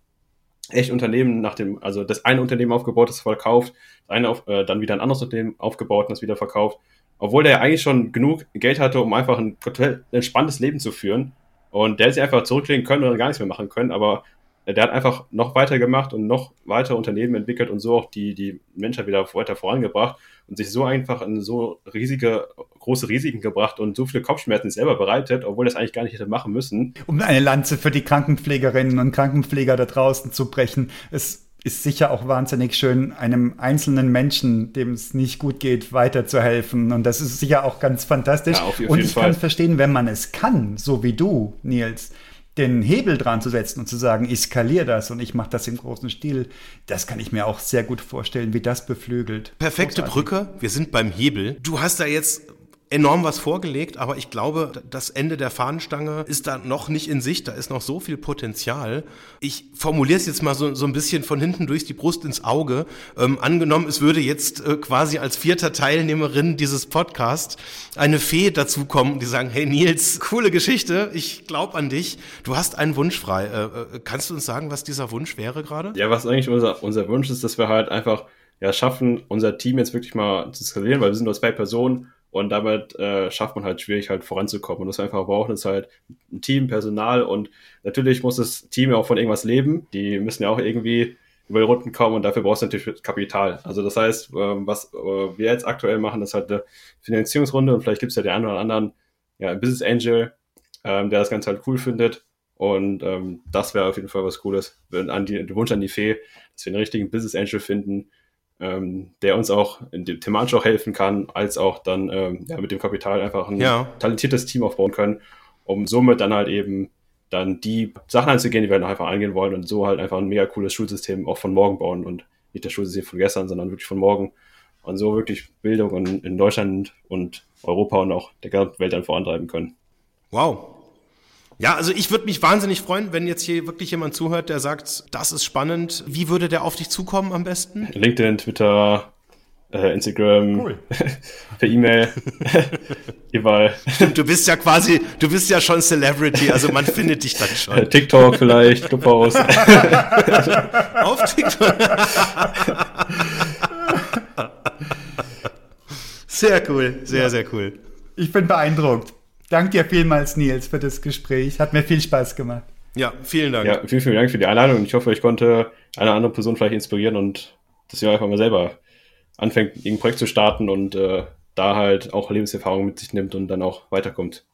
echt Unternehmen nach dem, also das eine Unternehmen aufgebaut, das verkauft, das eine auf, äh, dann wieder ein anderes Unternehmen aufgebaut und das wieder verkauft obwohl der eigentlich schon genug Geld hatte, um einfach ein total entspanntes Leben zu führen. Und der hätte sich einfach zurücklegen können oder gar nichts mehr machen können, aber der hat einfach noch weiter gemacht und noch weiter Unternehmen entwickelt und so auch die, die Menschheit wieder weiter vorangebracht und sich so einfach in so riesige, große Risiken gebracht und so viele Kopfschmerzen selber bereitet, obwohl das eigentlich gar nicht hätte machen müssen. Um eine Lanze für die Krankenpflegerinnen und Krankenpfleger da draußen zu brechen. Es ist sicher auch wahnsinnig schön, einem einzelnen Menschen, dem es nicht gut geht, weiterzuhelfen. Und das ist sicher auch ganz fantastisch. Ja, auf, auf und ich kann verstehen, wenn man es kann, so wie du, Nils, den Hebel dran zu setzen und zu sagen, ich skaliere das und ich mache das im großen Stil, das kann ich mir auch sehr gut vorstellen, wie das beflügelt. Perfekte Großartig. Brücke, wir sind beim Hebel. Du hast da jetzt enorm was vorgelegt, aber ich glaube, das Ende der Fahnenstange ist da noch nicht in Sicht, da ist noch so viel Potenzial. Ich formuliere es jetzt mal so, so ein bisschen von hinten durch die Brust ins Auge. Ähm, angenommen, es würde jetzt äh, quasi als vierter Teilnehmerin dieses Podcasts eine Fee dazukommen, die sagen, hey Nils, coole Geschichte, ich glaube an dich, du hast einen Wunsch frei. Äh, äh, kannst du uns sagen, was dieser Wunsch wäre gerade? Ja, was eigentlich unser, unser Wunsch ist, dass wir halt einfach ja, schaffen, unser Team jetzt wirklich mal zu skalieren, weil wir sind nur zwei Personen und damit äh, schafft man halt schwierig, halt voranzukommen. Und was wir einfach brauchen, ist halt ein Team, Personal und natürlich muss das Team ja auch von irgendwas leben. Die müssen ja auch irgendwie über die Runden kommen und dafür brauchst du natürlich Kapital. Also das heißt, äh, was äh, wir jetzt aktuell machen, ist halt eine Finanzierungsrunde und vielleicht gibt es ja den einen oder anderen ja, Business Angel, ähm, der das Ganze halt cool findet. Und ähm, das wäre auf jeden Fall was Cooles. Wenn an die, der Wunsch an die Fee, dass wir einen richtigen Business Angel finden, ähm, der uns auch in dem thematisch auch helfen kann, als auch dann ähm, ja, mit dem Kapital einfach ein ja. talentiertes Team aufbauen können, um somit dann halt eben dann die Sachen anzugehen, die wir dann einfach eingehen wollen und so halt einfach ein mega cooles Schulsystem auch von morgen bauen und nicht das Schulsystem von gestern, sondern wirklich von morgen und so wirklich Bildung in, in Deutschland und Europa und auch der ganzen Welt dann vorantreiben können. Wow, ja, also ich würde mich wahnsinnig freuen, wenn jetzt hier wirklich jemand zuhört, der sagt, das ist spannend. Wie würde der auf dich zukommen am besten? LinkedIn, Twitter, äh, Instagram, cool. *laughs* per E-Mail, *laughs* überall. Stimmt, du bist ja quasi, du bist ja schon Celebrity, also man findet dich dann schon. TikTok vielleicht, Clubhouse. *laughs* auf TikTok. sehr cool, sehr, sehr cool. Ich bin beeindruckt. Danke dir vielmals, Nils, für das Gespräch. Hat mir viel Spaß gemacht. Ja, vielen Dank. Ja, vielen, vielen Dank für die Einladung. Ich hoffe, ich konnte eine andere Person vielleicht inspirieren und dass ihr einfach mal selber anfängt, irgendein Projekt zu starten und äh, da halt auch Lebenserfahrung mit sich nimmt und dann auch weiterkommt.